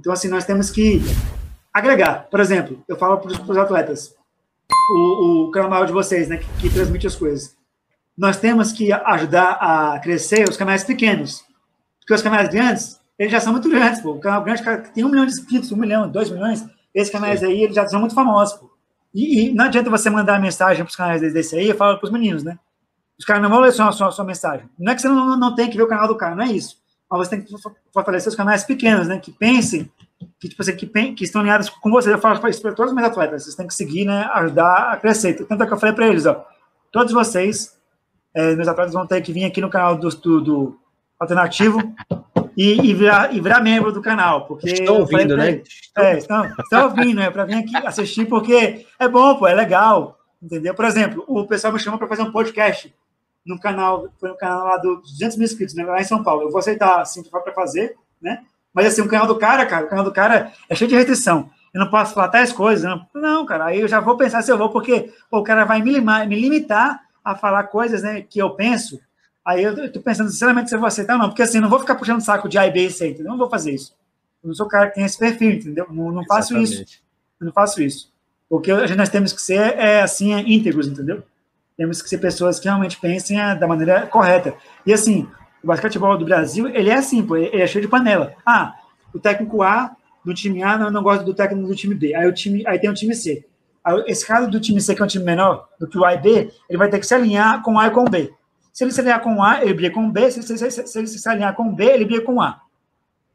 Então, assim, nós temos que agregar. Por exemplo, eu falo para os atletas, o, o canal de vocês, né, que, que, transmite as coisas. Nós temos que ajudar a crescer os canais pequenos. Porque os canais grandes, eles já são muito grandes, pô. O canal grande cara, tem um milhão de inscritos, um milhão, dois milhões. Esses canais aí, eles já são muito famosos, pô. E, e, não adianta você mandar mensagem para os canais desse aí, eu falo para os meninos, né? Os caras não vão ler só a sua, sua, mensagem. Não é que você não, não tem que ver o canal do cara, não é isso. Mas você tem que fortalecer os canais pequenos, né? Que pensem, que, tipo, assim, que, que estão alinhados com você. Eu falo para todos os meus atletas, vocês têm que seguir, né? Ajudar a crescer. Tanto é que eu falei para eles, ó. Todos vocês, é, meus atletas, vão ter que vir aqui no canal do, do, do Alternativo e, e, virar, e virar membro do canal. Porque estão ouvindo, né? é, estão, estão ouvindo, né? Para vir aqui assistir, porque é bom, pô, é legal. Entendeu? Por exemplo, o pessoal me chama para fazer um podcast no canal, foi no canal lá dos 200 mil inscritos, né, lá em São Paulo. Eu vou aceitar, assim, para fazer, né? Mas, assim, o canal do cara, cara, o canal do cara é cheio de restrição. Eu não posso falar tais coisas. Não, não cara, aí eu já vou pensar se eu vou, porque pô, o cara vai me, limar, me limitar a falar coisas, né, que eu penso. Aí eu, eu tô pensando, sinceramente, se eu vou aceitar ou não. Porque, assim, não vou ficar puxando saco de A e B e C, entendeu? Eu não vou fazer isso. Eu não sou o cara que tem esse perfil, entendeu? Não, não faço Exatamente. isso. Eu não faço isso. O que nós temos que ser é, assim, é íntegros, entendeu? Temos que ser pessoas que realmente pensem é, da maneira correta. E assim, o basquetebol do Brasil, ele é assim, pô, ele é cheio de panela. Ah, o técnico A do time A não, não gosta do técnico do time B. Aí, o time, aí tem o time C. Aí, esse cara do time C, que é um time menor do que o A e B, ele vai ter que se alinhar com A e com B. Se ele se alinhar com A, ele briga com B. Se, se, se, se ele se alinhar com B, ele briga com A.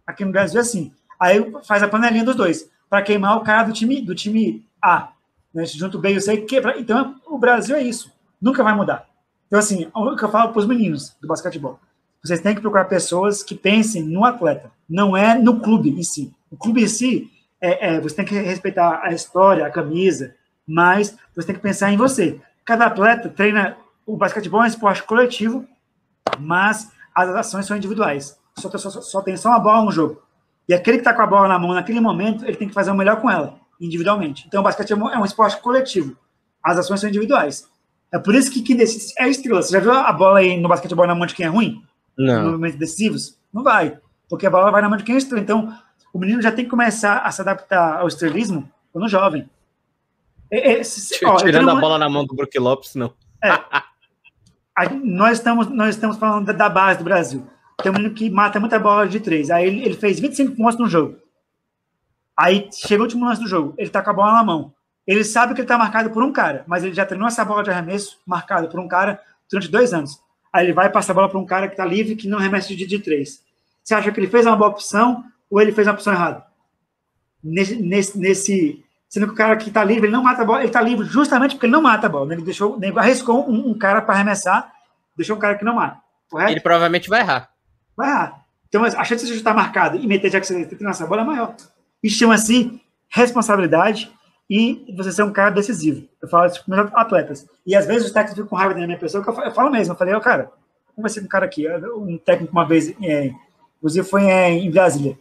Aqui no Brasil é assim. Aí faz a panelinha dos dois, para queimar o cara do time, do time A. Né? Junto B e o C, quebra. Então, o Brasil é isso. Nunca vai mudar. Então, assim, o que eu falo para os meninos do basquetebol, vocês têm que procurar pessoas que pensem no atleta, não é no clube em si. O clube em si, é, é, você tem que respeitar a história, a camisa, mas você tem que pensar em você. Cada atleta treina. O basquetebol é um esporte coletivo, mas as ações são individuais. Só, só, só tem só uma bola no jogo. E aquele que está com a bola na mão naquele momento, ele tem que fazer o melhor com ela, individualmente. Então, o basquetebol é um esporte coletivo. As ações são individuais. É por isso que quem decide é estrela. Você já viu a bola aí no basquetebol na mão de quem é ruim? Não. Nos momentos decisivos? Não vai. Porque a bola vai na mão de quem é estrela. Então, o menino já tem que começar a se adaptar ao estrelismo quando jovem. É, é, se, ó, Tirando a bola na mão do Brook Lopes, não. É, a, nós, estamos, nós estamos falando da, da, base do Brasil. Tem um menino que mata muita bola de três. Aí ele, ele fez 25 pontos no jogo. Aí chega o último lance do jogo. Ele tá com a bola na mão. Ele sabe que ele está marcado por um cara, mas ele já treinou essa bola de arremesso marcado por um cara durante dois anos. Aí ele vai passar a bola para um cara que está livre, que não arremessa de, de três. Você acha que ele fez uma boa opção ou ele fez uma opção errada? Nesse, nesse, nesse sendo que o cara que está livre, ele não mata a bola, ele está livre justamente porque ele não mata a bola. Ele deixou, ele arriscou um, um cara para arremessar, deixou um cara que não mata. Correto? Ele provavelmente vai errar. Vai errar. Então a chance de você estar marcado e meter já que você tem essa bola é maior. Isso chama-se responsabilidade e você ser um cara decisivo. Eu falo isso para meus atletas. E às vezes os técnicos ficam com raiva da minha pessoa, que eu falo, eu mesmo. Eu falei, oh, cara, conversei com um cara aqui, um técnico uma vez, é, inclusive foi é, em Brasília.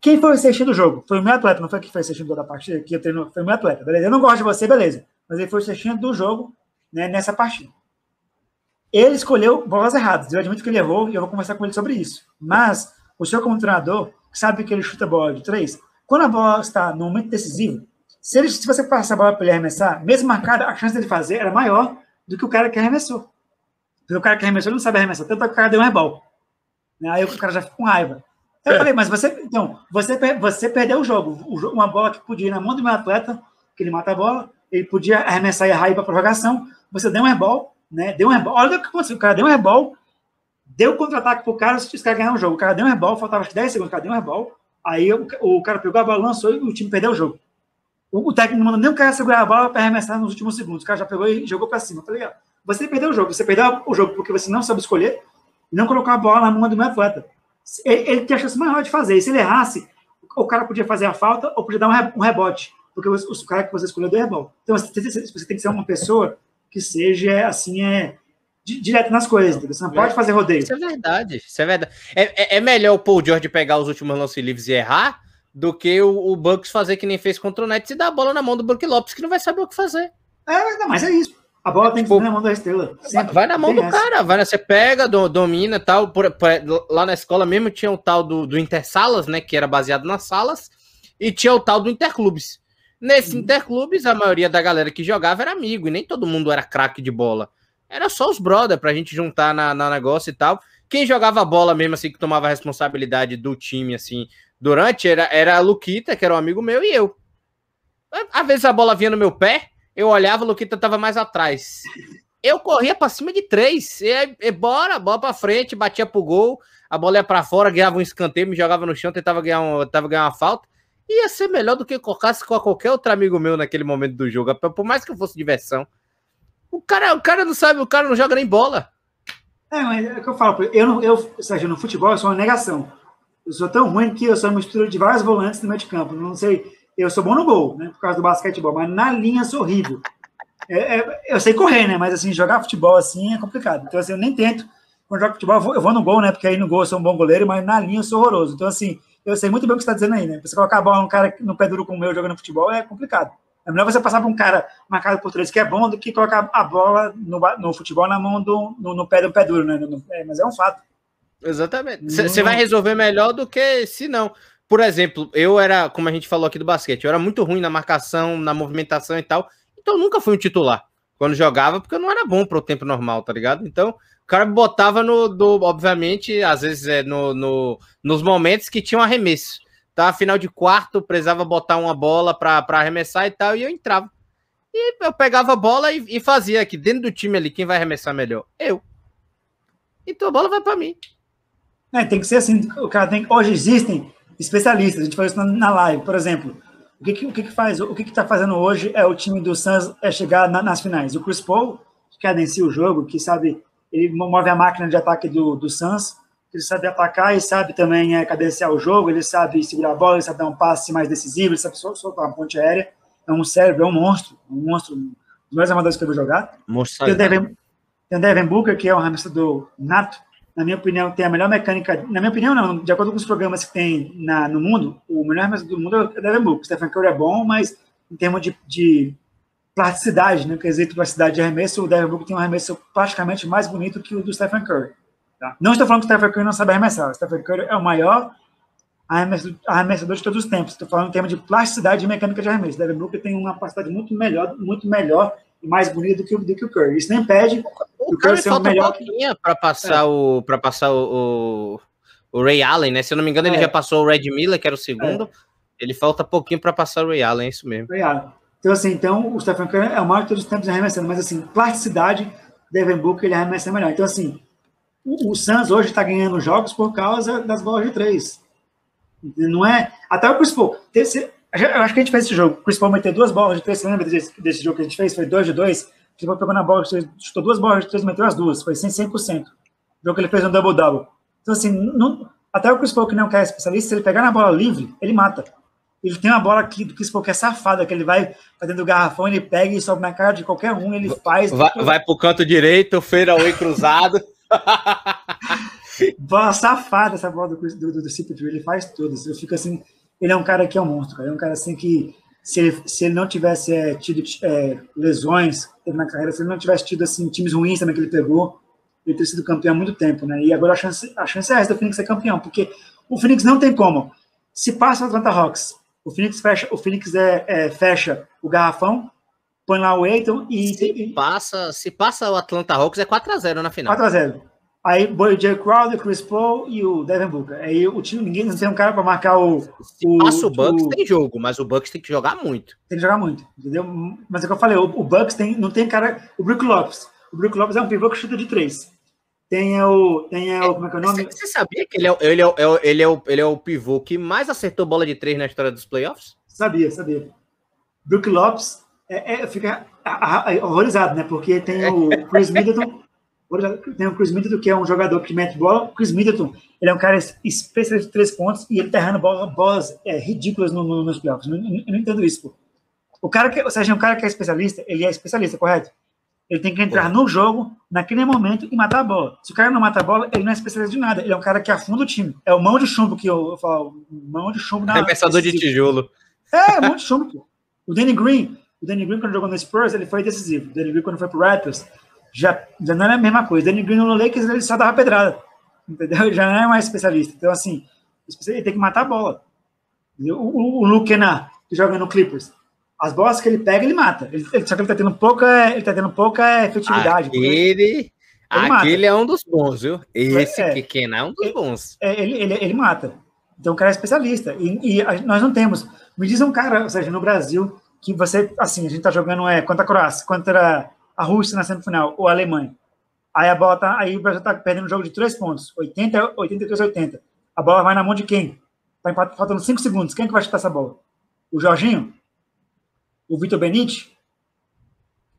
Quem foi o assistindo do jogo? Foi o meu atleta, não foi que foi assistindo da partida, que eu treino, foi o meu atleta, beleza? Eu não gosto de você, beleza. Mas ele foi assistindo do jogo né, nessa partida. Ele escolheu bolas erradas. Eu admito que ele errou e eu vou conversar com ele sobre isso. Mas o senhor, como treinador, sabe que ele chuta a bola de três, quando a bola está no momento decisivo, se, ele, se você passar a bola para ele arremessar, mesmo marcado, a chance dele fazer era maior do que o cara que arremessou. Porque o cara que arremessou não sabe arremessar, tanto que o cara deu um rebol. Né? Aí o cara já fica com raiva. Eu é. falei, mas você, então, você, você perdeu o jogo. Uma bola que podia ir na mão do meu atleta, que ele mata a bola, ele podia arremessar e errar para prorrogação. Você deu um rebol, né? Deu um rebol. Olha o que aconteceu. O cara deu um rebol, deu contra-ataque pro cara, os caras ganharam o jogo. O cara deu um rebol, faltava 10 segundos, o cara deu um rebol. Aí o, o cara pegou a bola, lançou e o time perdeu o jogo. O, o técnico não manda nem o cara segurar a bola para arremessar nos últimos segundos. O cara já pegou e jogou para cima. Tá ligado? Você perdeu o jogo. Você perdeu o jogo porque você não sabe escolher e não colocou a bola na mão do meu atleta. Ele, ele tem a chance maior de fazer. E se ele errasse, o cara podia fazer a falta ou podia dar um rebote. Porque o, o cara que você escolheu deu rebote. Então você, você tem que ser uma pessoa que seja assim, é, direto nas coisas? Você não pode fazer rodeio. Isso é verdade, isso é verdade. É, é, é melhor o Paul George pegar os últimos lances livres e errar do que o, o Bucks fazer que nem fez contra o Nets e dar a bola na mão do Brook Lopes, que não vai saber o que fazer. É, não, mas é isso. A bola tem que tipo, na mão da estrela. Sempre. Vai na mão tem do essa. cara, vai, você pega, do, domina tal. Por, por, lá na escola mesmo tinha o tal do, do Intersalas, né? Que era baseado nas salas, e tinha o tal do Interclubes. Nesse uhum. Interclubes, a maioria da galera que jogava era amigo, e nem todo mundo era craque de bola. Era só os brother pra gente juntar na, na negócio e tal. Quem jogava bola mesmo, assim, que tomava a responsabilidade do time, assim, durante, era, era a Luquita, que era um amigo meu, e eu. Às vezes a bola vinha no meu pé, eu olhava, o Luquita tava mais atrás. Eu corria para cima de três. E, e bora, bola para frente, batia pro gol, a bola ia para fora, ganhava um escanteio, me jogava no chão, tentava ganhar, um, tentava ganhar uma falta. Ia ser melhor do que colocasse com qualquer outro amigo meu naquele momento do jogo, por mais que fosse diversão. O cara, o cara não sabe, o cara não joga nem bola. É, mas é o que eu falo, eu, eu, Sérgio, no futebol eu sou uma negação. Eu sou tão ruim que eu sou uma mistura de vários volantes no meio de campo. Não sei, eu sou bom no gol, né? Por causa do basquetebol, mas na linha sou horrível. É, é, eu sei correr, né? Mas assim, jogar futebol assim é complicado. Então, assim, eu nem tento. Quando jogo futebol, eu vou, eu vou, no gol, né? Porque aí no gol eu sou um bom goleiro, mas na linha eu sou horroroso. Então, assim, eu sei muito bem o que você está dizendo aí, né? Você colocar a bola no cara no pé duro como o meu jogando futebol é complicado. É melhor você passar para um cara marcado por três que é bom do que colocar a bola no, no futebol na mão do no, no pé do pé duro, né? No, é, mas é um fato. Exatamente. Você vai resolver melhor do que se não. Por exemplo, eu era, como a gente falou aqui do basquete, eu era muito ruim na marcação, na movimentação e tal. Então eu nunca fui um titular quando jogava, porque eu não era bom para o tempo normal, tá ligado? Então o cara me botava no, do, obviamente, às vezes é no, no, nos momentos que tinha um arremesso. Tá? Final de quarto, precisava botar uma bola para arremessar e tal, e eu entrava. E eu pegava a bola e, e fazia aqui dentro do time ali, quem vai arremessar melhor? Eu. Então a bola vai para mim. É, tem que ser assim, o cara tem. Hoje existem especialistas. A gente faz isso na, na live, por exemplo. O que, que o que, que, faz? O que está fazendo hoje é o time do Suns é chegar na, nas finais. O Chris Paul, que cadencia o jogo, que sabe, ele move a máquina de ataque do, do Suns, ele sabe atacar e sabe também é, cadenciar o jogo, ele sabe segurar a bola, ele sabe dar um passe mais decisivo, ele sabe soltar uma ponte aérea. É um cérebro, é um monstro, um monstro, um dos mais amadores que eu vou jogar. Tem, o Devin, tem o Devin Booker, que é um arremessador nato, na minha opinião, tem a melhor mecânica. Na minha opinião, não, de acordo com os programas que tem na, no mundo, o melhor do mundo é o Devin Booker. Stephen Curry é bom, mas em termos de, de plasticidade, né, quesito plasticidade de arremesso, o Devin Booker tem um arremesso praticamente mais bonito que o do Stephen Curry. Tá? Não estou falando que o Stephen Curry não sabe arremessar. O Stephen Curry é o maior arremessador de todos os tempos. Estou falando em termos de plasticidade e mecânica de arremesso. O Devin Booker tem uma capacidade muito melhor, muito melhor mais bonita do que, do que o Curry. Isso não impede o, o Curry ser o melhor. Um para passar é. o para passar o, o, o, Ray Allen, né? Se eu não me engano, é. ele já passou o Red Miller, que era o segundo. É. Ele falta pouquinho para passar o Ray Allen, é isso mesmo. Ray Allen. Então, assim, então, o Stephen Curry é o maior de todos os tempos arremessando, mas, assim, plasticidade, Devin Booker, ele arremessa melhor. Então, assim, o, o Suns hoje está ganhando jogos por causa das bolas de três. Não é... Até o Chris Paul... Eu acho que a gente fez esse jogo. O Chris Paul meteu duas bolas de três. Você lembra desse, desse jogo que a gente fez? Foi dois de dois. O Chris Paul pegou na bola, chutou duas bolas de três, meteu as duas. Foi 100%. O jogo que ele fez um double-double. Então, assim, não, até o Chris Paul, que não é especialista, se ele pegar na bola livre, ele mata. Ele tem uma bola aqui do Chris Paul que é safada, que ele vai fazendo o garrafão, ele pega e sobe na cara de qualquer um, ele faz. Vai, vai pro canto direito, feira oi cruzado. bola safada essa bola do, do, do, do CP3, ele faz tudo. Eu fico assim, ele é um cara que é um monstro, cara. Ele é um cara assim que, se ele, se ele não tivesse é, tido é, lesões na carreira, se ele não tivesse tido assim, times ruins também que ele pegou, ele teria sido campeão há muito tempo, né? E agora a chance, a chance é essa do Phoenix ser campeão, porque o Phoenix não tem como. Se passa o Atlanta Hawks, o Phoenix fecha, o Phoenix é, é fecha o garrafão, põe lá o Aiton e se passa, se passa o Atlanta Hawks é 4 a 0 na final. 4 a 0. Aí o Jay Crowder, Chris Paul e o Devin Booker. Aí o time, ninguém não tem um cara para marcar o. O, passa o Bucks, o, tem jogo, mas o Bucks tem que jogar muito. Tem que jogar muito, entendeu? Mas é o que eu falei, o, o Bucks tem, não tem cara. O Brook Lopes. O Brook Lopes é um pivô que chuta de três. Tem o. Tem o. Como é que é o nome? Você sabia que ele é, ele, é, ele, é o, ele é o pivô que mais acertou bola de três na história dos playoffs? Sabia, sabia. Brook Lopes é, é, fica horrorizado, né? Porque tem o Chris Middleton tem o Chris Middleton, que é um jogador que mete bola. O Chris Middleton, ele é um cara especialista de três pontos e ele tá errando bola, bolas é, ridículas no, no, nos playoffs. Eu não, eu não entendo isso, pô. O cara que, ou seja, um cara que é especialista, ele é especialista, correto? Ele tem que entrar no jogo, naquele momento, e matar a bola. Se o cara não mata a bola, ele não é especialista de nada. Ele é um cara que afunda o time. É o mão de chumbo que eu, eu falo. Mão de chumbo na. Arremessador de tijolo. É, mão de chumbo, pô. O Danny Green, O Danny Green, quando jogou no Spurs, ele foi decisivo. O Danny Green, quando foi pro Raptors, já, já não era a mesma coisa. Danny Green no Lakers, ele só dava pedrada. Entendeu? Já não é mais especialista. Então, assim, ele tem que matar a bola. O, o, o Luke Kennard, que joga no Clippers, as bolas que ele pega, ele mata. Ele, só que ele tá tendo pouca, ele tá tendo pouca efetividade. Aquele, aquele é um dos bons, viu? Esse é, que é um dos é, bons. É, ele, ele, ele mata. Então o cara é especialista. E, e nós não temos. Me diz um cara, ou seja, no Brasil, que você, assim, a gente tá jogando é, contra a Croácia, contra a Rússia na semifinal, ou a Alemanha. Aí a bola tá, aí o Brasil tá perdendo um jogo de três pontos, 80, 83, 80. A bola vai na mão de quem? Tá faltando cinco segundos. Quem é que vai chutar essa bola? O Jorginho? o Vitor Benite,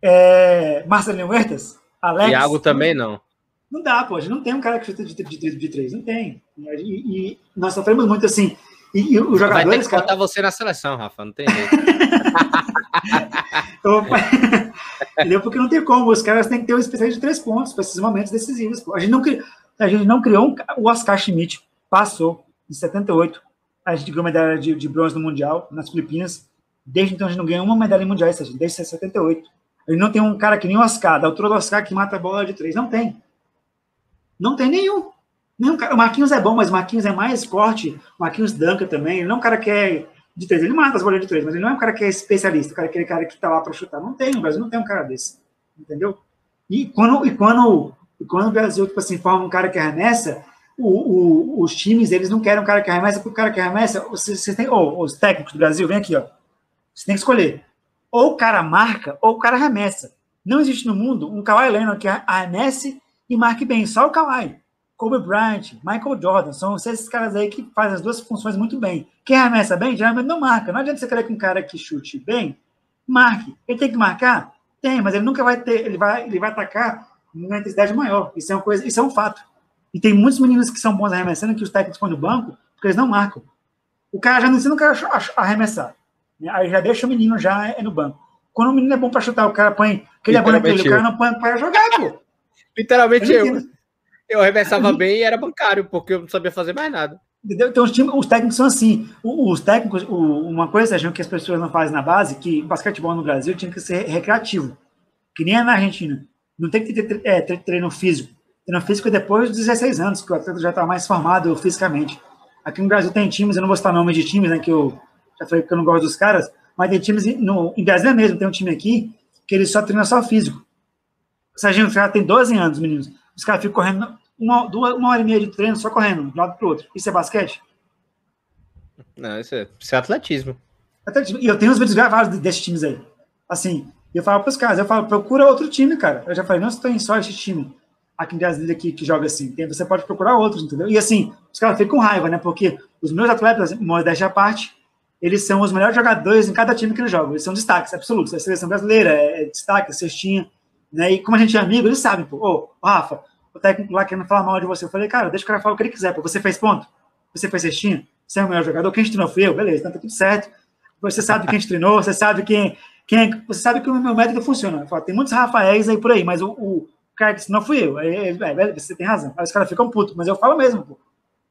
é, Marcelinho Huertas, Alex. Iago também não. Não dá, pô. Não tem um cara que chuta de, de, de, de três. Não tem. E, e, nós sofremos muito assim. E, e os jogadores. Vai ter que cara... você na seleção, Rafa. Não tem jeito. Entendeu? Porque não tem como. Os caras têm que ter um especialista de três pontos para esses momentos decisivos. A gente não, cri... a gente não criou um... o Oscar Schmidt. Passou em 78. A gente ganhou medalha de, de bronze no Mundial, nas Filipinas. Desde então a gente não ganhou uma medalha mundial, desde 78. Ele não tem um cara que nem o Oscar, da altura do Oscar que mata a bola de três. Não tem. Não tem nenhum. nenhum cara. O Marquinhos é bom, mas o Marquinhos é mais forte. O Marquinhos Danca também. Ele não é um cara que é de três. Ele mata as bolas de três, mas ele não é um cara que é especialista. Cara, aquele cara que tá lá para chutar. Não tem. O Brasil não tem um cara desse. Entendeu? E quando, e quando, e quando o Brasil, tipo assim, forma um cara que arremessa, o, o, os times, eles não querem um cara que arremessa, porque o cara que arremessa, vocês, vocês têm, oh, os técnicos do Brasil, vem aqui, ó você tem que escolher. Ou o cara marca, ou o cara arremessa. Não existe no mundo um Kawhi Leonard que arremesse e marque bem. Só o Kawhi. Kobe Bryant, Michael Jordan, são esses caras aí que fazem as duas funções muito bem. Quem arremessa bem, geralmente não marca. Não adianta você querer que um cara que chute bem, marque. Ele tem que marcar? Tem, mas ele nunca vai ter, ele vai, ele vai atacar numa intensidade maior. Isso é uma coisa, isso é um fato. E tem muitos meninos que são bons arremessando que os técnicos põem no banco porque eles não marcam. O cara já não ensina o cara a arremessar. Aí já deixa o menino já é no banco. Quando o menino é bom para chutar, o cara põe. Que ele é bom naquele, o cara não põe para jogar, pô. Literalmente eu. Eu, eu arremessava bem e era bancário, porque eu não sabia fazer mais nada. Entendeu? Então, os, times, os técnicos são assim. Os técnicos, uma coisa, Sérgio, que as pessoas não fazem na base, que o basquetebol no Brasil tinha que ser recreativo. Que nem é na Argentina. Não tem que ter, é, treino físico. Treino físico é depois dos 16 anos, que o atleta já está mais formado fisicamente. Aqui no Brasil tem times, eu não vou citar nome de times, né, que eu já falei que eu não gosto dos caras, mas tem times, no, em Brasília mesmo, tem um time aqui que ele só treina só físico. O Serginho Ferreira tem 12 anos, meninos. Os caras ficam correndo uma, duas, uma hora e meia de treino só correndo, de um lado para o outro. Isso é basquete? Não, isso é, isso é atletismo. atletismo. E eu tenho os vídeos gravados desses times aí. Assim, eu falo para os caras, eu falo, procura outro time, cara. Eu já falei, não tem só esse time aqui em Brasília que, que joga assim. Tem, você pode procurar outros, entendeu? E assim, os caras ficam com raiva, né? Porque os meus atletas, modéstia à parte, eles são os melhores jogadores em cada time que eles jogam. Eles são destaques absolutos. A seleção brasileira é, é destaque, é cestinha. Né? E como a gente é amigo, eles sabem, pô, ô, Rafa, o técnico lá querendo falar mal de você. Eu falei, cara, deixa o cara falar o que ele quiser, pô. Você fez ponto? Você fez cestinha? Você é o melhor jogador? Quem te treinou foi eu? Beleza, então tá tudo certo. Você sabe quem te treinou, você sabe quem, quem você sabe que o meu método funciona. Falo, tem muitos Rafaéis aí por aí, mas o, o cara que não fui eu. É, você tem razão. Aí os caras ficam putos, mas eu falo mesmo, pô.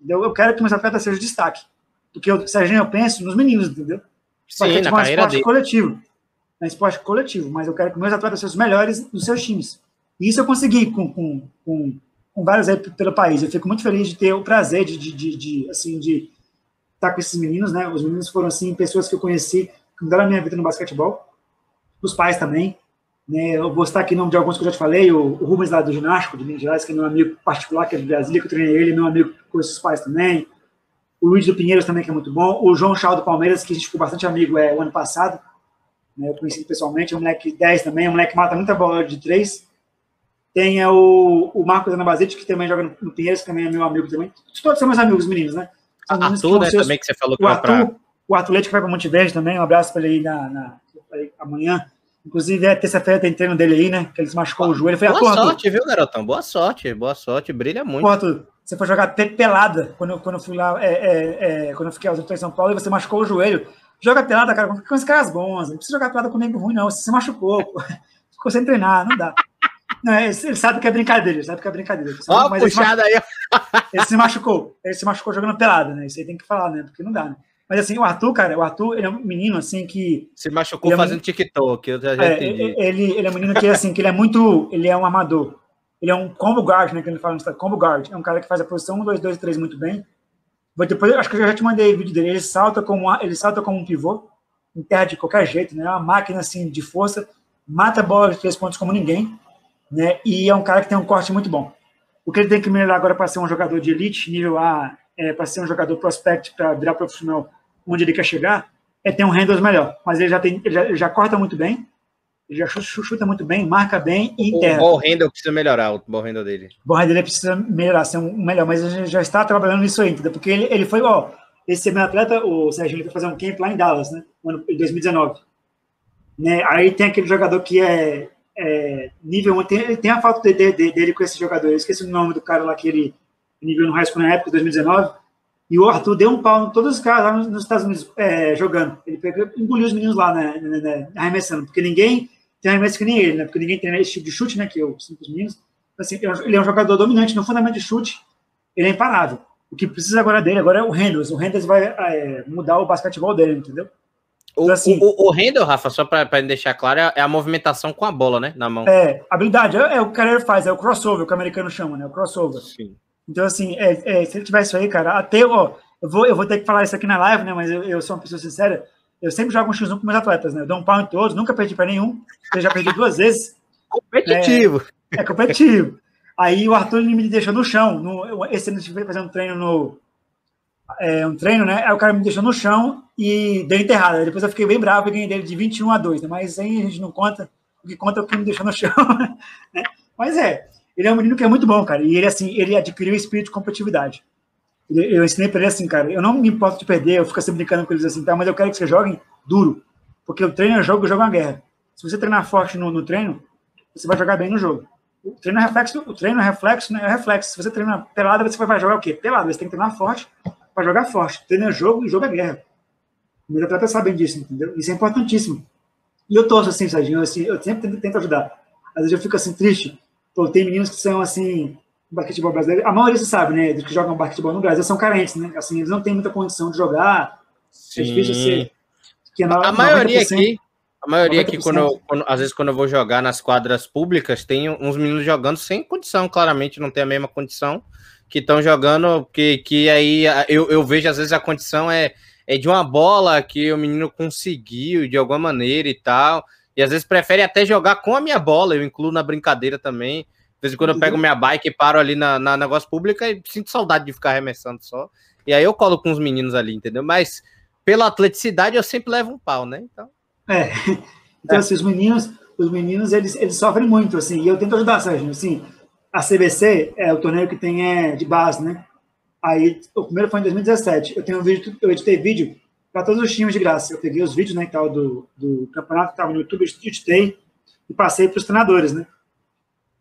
Eu, eu quero que meus atletas sejam destaque. Porque o Serginho, eu penso nos meninos, entendeu? Sim, na um esporte dele. coletivo. É um esporte coletivo, mas eu quero que meus atletas sejam os melhores nos seus times. E isso eu consegui com, com, com, com vários aí pelo país. Eu fico muito feliz de ter o prazer de, de, de, de assim, de estar com esses meninos, né? Os meninos foram, assim, pessoas que eu conheci, que mudaram a minha vida no basquetebol. Os pais também. Né? Eu vou estar aqui em nome de alguns que eu já te falei, o, o Rubens lá do ginástico, de Minas Gerais, que é meu amigo particular, que é de Brasília, que eu treinei ele, meu amigo com esses pais também o Luiz do Pinheiros também, que é muito bom, o João Chal do Palmeiras, que a gente ficou bastante amigo é, o ano passado, né, eu conheci pessoalmente, é um moleque 10 também, é um moleque que mata muita bola de 3. Tem é, o, o Marcos Anabazete, que também joga no, no Pinheiros, que também é meu amigo também. Todos são meus amigos, meninos, né? São meninos Arthur, né, seus, também, que você falou que o Arthur, pra... o Arthur que vai para Montevideo também, um abraço para ele aí na, na, amanhã. Inclusive, é terça-feira tem treino dele aí, né? Que ele se machucou o joelho. Falei, boa sorte, viu, garotão? Boa sorte, boa sorte, brilha muito. Pô, Arthur, você foi jogar pelada quando, quando eu fui lá, é, é, é, quando eu fiquei aos em São Paulo e você machucou o joelho. Joga pelada, cara, com os caras bons. Não precisa jogar pelada com nego ruim, não. Você se machucou, pô. ficou sem treinar, não dá. Não, ele, ele sabe que é brincadeira, ele sabe que é brincadeira. Ó, oh, puxada aí. Ele se machucou. Ele se machucou jogando pelada, né? Isso aí tem que falar, né? Porque não dá, né? Mas assim, o Arthur, cara, o Arthur ele é um menino assim que. Se machucou é fazendo. TikTok, eu já, já é, entendi. Ele, ele é um menino que assim, que ele é muito. Ele é um amador. Ele é um combo guard, né? Que ele fala no combo guard. É um cara que faz a posição 1, 2, 2, 3 muito bem. Depois, acho que eu já te mandei vídeo dele. Ele salta como, ele salta como um pivô, em terra de qualquer jeito, né? É uma máquina assim de força, mata a bola de três pontos como ninguém, né? E é um cara que tem um corte muito bom. O que ele tem que melhorar agora para ser um jogador de elite, nível A, é, para ser um jogador prospect, para virar profissional onde ele quer chegar, é ter um handles melhor. Mas ele já, tem, ele já, ele já corta muito bem, já chuta muito bem, marca bem e enterra. O handle precisa melhorar, o ball handle dele. O ball handle precisa melhorar, ser um melhor, mas a gente já está trabalhando nisso entendeu? Porque ele, ele foi, ó, esse meu atleta, o Sérgio, ele foi fazer um camp lá em Dallas, né? Em 2019. Né? Aí tem aquele jogador que é, é nível 1, tem, tem a foto de, de, dele com esse jogador, eu esqueci o nome do cara lá que ele nível no high school na época, 2019. E o Arthur deu um pau em todos os caras lá nos Estados Unidos é, jogando. Ele pegou, engoliu os meninos lá, né, né, né, arremessando, porque ninguém tem arremesso que nem ele, né? Porque ninguém tem esse tipo de chute, né? Que eu sinto os meninos. Assim, ele é um jogador dominante no fundamento de chute, ele é imparável. O que precisa agora dele agora é o Renders. O Renders vai é, mudar o basquetebol dele, entendeu? O, então, assim, o, o, Randall, Rafa, só para deixar claro, é, é a movimentação com a bola, né? Na mão. É, habilidade, é, é o que o cara faz, é o crossover, que o americano chama, né? O crossover. Sim. Então, assim, é, é, se ele tivesse isso aí, cara, até, ó, eu vou, eu vou ter que falar isso aqui na live, né? Mas eu, eu sou uma pessoa sincera eu sempre jogo um X1 com meus atletas, né? Eu dou um pau em todos, nunca perdi para nenhum. Eu já perdi duas vezes. Competitivo. É, é, competitivo. Aí o Arthur me deixou no chão. No, esse ano eu tive fazer um treino no. É, um treino, né? Aí o cara me deixou no chão e deu enterrada. Depois eu fiquei bem bravo e ganhei dele de 21 a 2, né? Mas aí a gente não conta. O que conta é o que me deixou no chão, né? Mas é, ele é um menino que é muito bom, cara. E ele, assim, ele adquiriu o espírito de competitividade. Eu ensinei para ele assim, cara, eu não me importo de perder, eu fico sempre brincando com eles assim, tá, mas eu quero que vocês joguem duro. Porque o treino é jogo, o jogo é uma guerra. Se você treinar forte no, no treino, você vai jogar bem no jogo. O treino é reflexo, o treino é reflexo, né? É reflexo. Se você treina pelada, você vai jogar o quê? Pelada. Você tem que treinar forte para jogar forte. Treino é jogo e jogo é guerra. Meus atletas sabem disso, entendeu? Isso é importantíssimo. E eu torço assim, Serginho, assim, eu sempre tento ajudar. Às vezes eu fico assim triste. Pô, tem meninos que são assim, basquetebol brasileiro, a maioria você sabe, né, dos que jogam basquetebol no Brasil são carentes, né? Assim, eles não têm muita condição de jogar. Sim. É difícil ser. Que na, a maioria aqui, a maioria aqui, quando, quando, às vezes, quando eu vou jogar nas quadras públicas, tem uns meninos jogando sem condição, claramente não tem a mesma condição, que estão jogando, que, que aí eu, eu vejo, às vezes, a condição é, é de uma bola que o menino conseguiu de alguma maneira e tal, e às vezes prefere até jogar com a minha bola, eu incluo na brincadeira também, vez em quando eu pego minha bike e paro ali na, na negócio público e sinto saudade de ficar arremessando só. E aí eu colo com os meninos ali, entendeu? Mas pela atleticidade eu sempre levo um pau, né? Então. É. Então, é. assim, os meninos, os meninos, eles, eles sofrem muito, assim, e eu tento ajudar, Sérgio, assim, a CBC é o torneio que tem é, de base, né? Aí, o primeiro foi em 2017. Eu tenho um vídeo, eu editei vídeo para todos os times de graça. Eu peguei os vídeos, né, tal, do, do campeonato que estava no YouTube, eu editei e passei para os treinadores, né?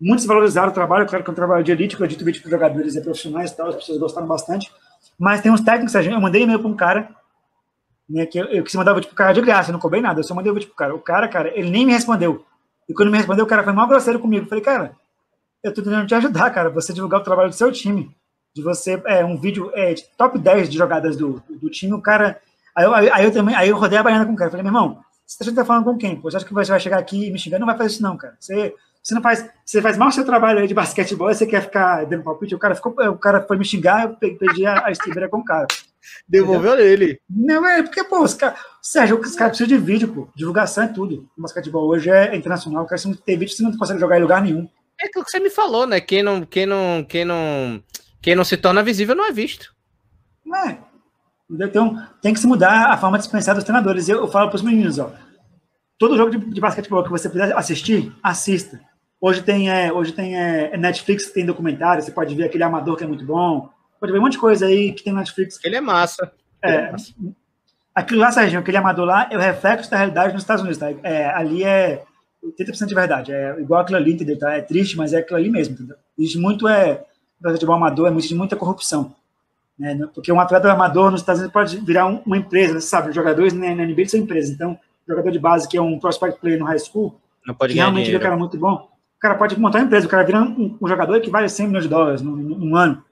Muitos valorizaram o trabalho, claro que é um trabalho de elite, que eu edito vídeo para jogadores e profissionais e tal, as pessoas gostaram bastante. Mas tem uns técnicos, eu mandei e-mail para um cara, né, que eu, eu quis mandar o vídeo pro cara de graça, eu não cobrei nada, eu só mandei o vídeo cara. O cara, cara, ele nem me respondeu. E quando me respondeu, o cara foi mal grosseiro comigo. Eu falei, cara, eu tô tentando te ajudar, cara, você divulgar o trabalho do seu time. De você, é, um vídeo é, de top 10 de jogadas do, do, time, o cara. Aí eu, aí, eu também, aí eu rodei a baiana com o cara. Eu falei, meu irmão, você tá falando com quem? Pô, você acha que você vai chegar aqui me xingando? Não vai fazer isso, não, cara. Você você não faz, você faz mal o seu trabalho de basquetebol, você quer ficar dando palpite, o cara ficou, o cara foi me xingar, eu perdi a, a com o cara. Devolveu ele. Não, é porque, pô, os caras. Sérgio, os caras precisam de vídeo, pô. Divulgação é tudo. O basquetebol hoje é internacional. O cara, se não tem vídeo, você não consegue jogar em lugar nenhum. É aquilo que você me falou, né? Quem não, quem não, quem não, quem não se torna visível não é visto. É. Então, tem que se mudar a forma de pensar dos treinadores. Eu, eu falo para os meninos, ó. Todo jogo de, de basquetebol que você puder assistir, assista Hoje tem, é, hoje tem é, Netflix que tem documentário, você pode ver aquele Amador que é muito bom, pode ver um monte de coisa aí que tem Netflix. Ele é massa. É, é massa. Aquilo lá, Sérgio, aquele Amador lá é o reflexo da realidade nos Estados Unidos, tá? É, ali é 80% de verdade, é igual aquilo ali, entendeu? Tá? É triste, mas é aquilo ali mesmo, entendeu? Existe muito, é, futebol amador, é muito, muita corrupção. Né? Porque um atleta amador nos Estados Unidos pode virar um, uma empresa, você sabe? Os jogadores na, na NBA são empresas, então, jogador de base que é um prospect player no high school, não pode que realmente é um cara muito bom, cara pode montar uma empresa, o cara vira um, um jogador que vale 100 milhões de dólares num, num ano.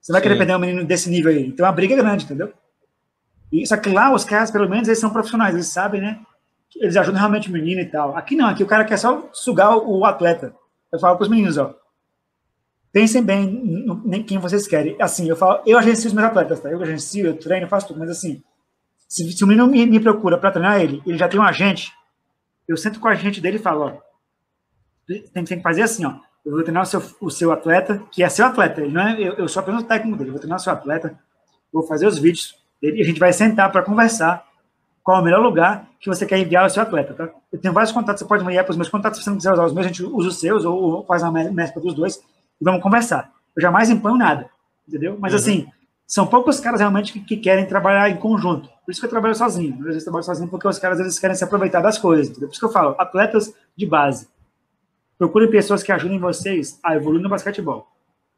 Você vai Sim. querer perder um menino desse nível aí. Então a briga é grande, entendeu? E, só que lá os caras, pelo menos, eles são profissionais, eles sabem, né? Eles ajudam realmente o menino e tal. Aqui não, aqui o cara quer só sugar o, o atleta. Eu falo para os meninos, ó, pensem bem em quem vocês querem. Assim, eu falo, eu agencio os meus atletas, tá? Eu agencio, eu treino, eu faço tudo, mas assim, se, se o menino me, me procura para treinar ele, ele já tem um agente, eu sento com o agente dele e falo, ó, tem, tem que fazer assim, ó, eu vou treinar o seu, o seu atleta, que é seu atleta, ele não é, eu, eu sou apenas o técnico dele, eu vou treinar o seu atleta, vou fazer os vídeos dele e a gente vai sentar para conversar qual é o melhor lugar que você quer enviar o seu atleta, tá? Eu tenho vários contatos, você pode enviar para os meus contatos, se você não quiser usar os meus, a gente usa os seus ou faz uma mescla dos dois, e vamos conversar. Eu jamais imponho nada, entendeu? Mas uhum. assim, são poucos caras realmente que, que, querem trabalhar em conjunto. Por isso que eu trabalho sozinho. Às vezes eu trabalho sozinho porque os caras eles querem se aproveitar das coisas. Entendeu? Por isso que eu falo, atletas de base. Procurem pessoas que ajudem vocês a evoluir no basquetebol.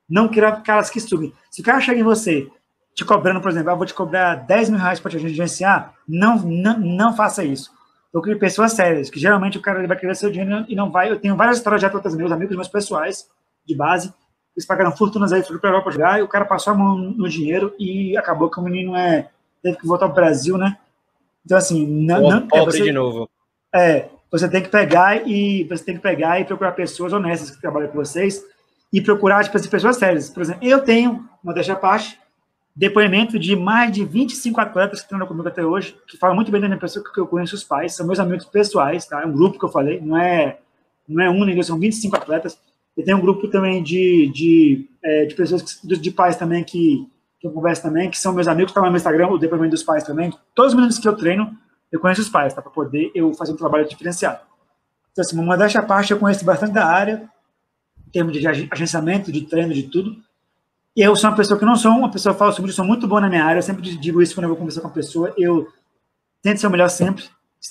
Não queira caras que subem. Se o cara chega em você te cobrando, por exemplo, ah, vou te cobrar 10 mil reais para te agenciar, não, não, não faça isso. Procure pessoas sérias, que geralmente o cara vai querer seu dinheiro e não vai. Eu tenho várias histórias de atletas meus, amigos meus pessoais, de base, eles pagaram fortunas aí, foram para a Europa jogar, e o cara passou a mão no dinheiro e acabou que o menino é, teve que voltar para o Brasil, né? Então, assim, não. não é, você, de novo. É, você tem que pegar e você tem que pegar e procurar pessoas honestas que trabalham com vocês e procurar tipo, pessoas sérias. Por exemplo, eu tenho, uma deixa parte, depoimento de mais de 25 atletas que treinam comigo até hoje, que falam muito bem da minha pessoa, que eu conheço os pais, são meus amigos pessoais, tá? É um grupo que eu falei, não é, não é um nem dois, são 25 atletas e tem um grupo também de, de, é, de pessoas, que, de pais também que, que eu converso também, que são meus amigos, que estão no meu Instagram, o depoimento dos pais também. Todos os meninos que eu treino, eu conheço os pais, tá? Para poder eu fazer um trabalho diferenciado. Então, assim, uma modéstia à parte, eu conheço bastante da área, em termos de agenciamento, de treino, de tudo. E eu sou uma pessoa que não sou uma pessoa falsa, eu sou muito bom na minha área, eu sempre digo isso quando eu vou conversar com a pessoa, eu tento ser o melhor sempre,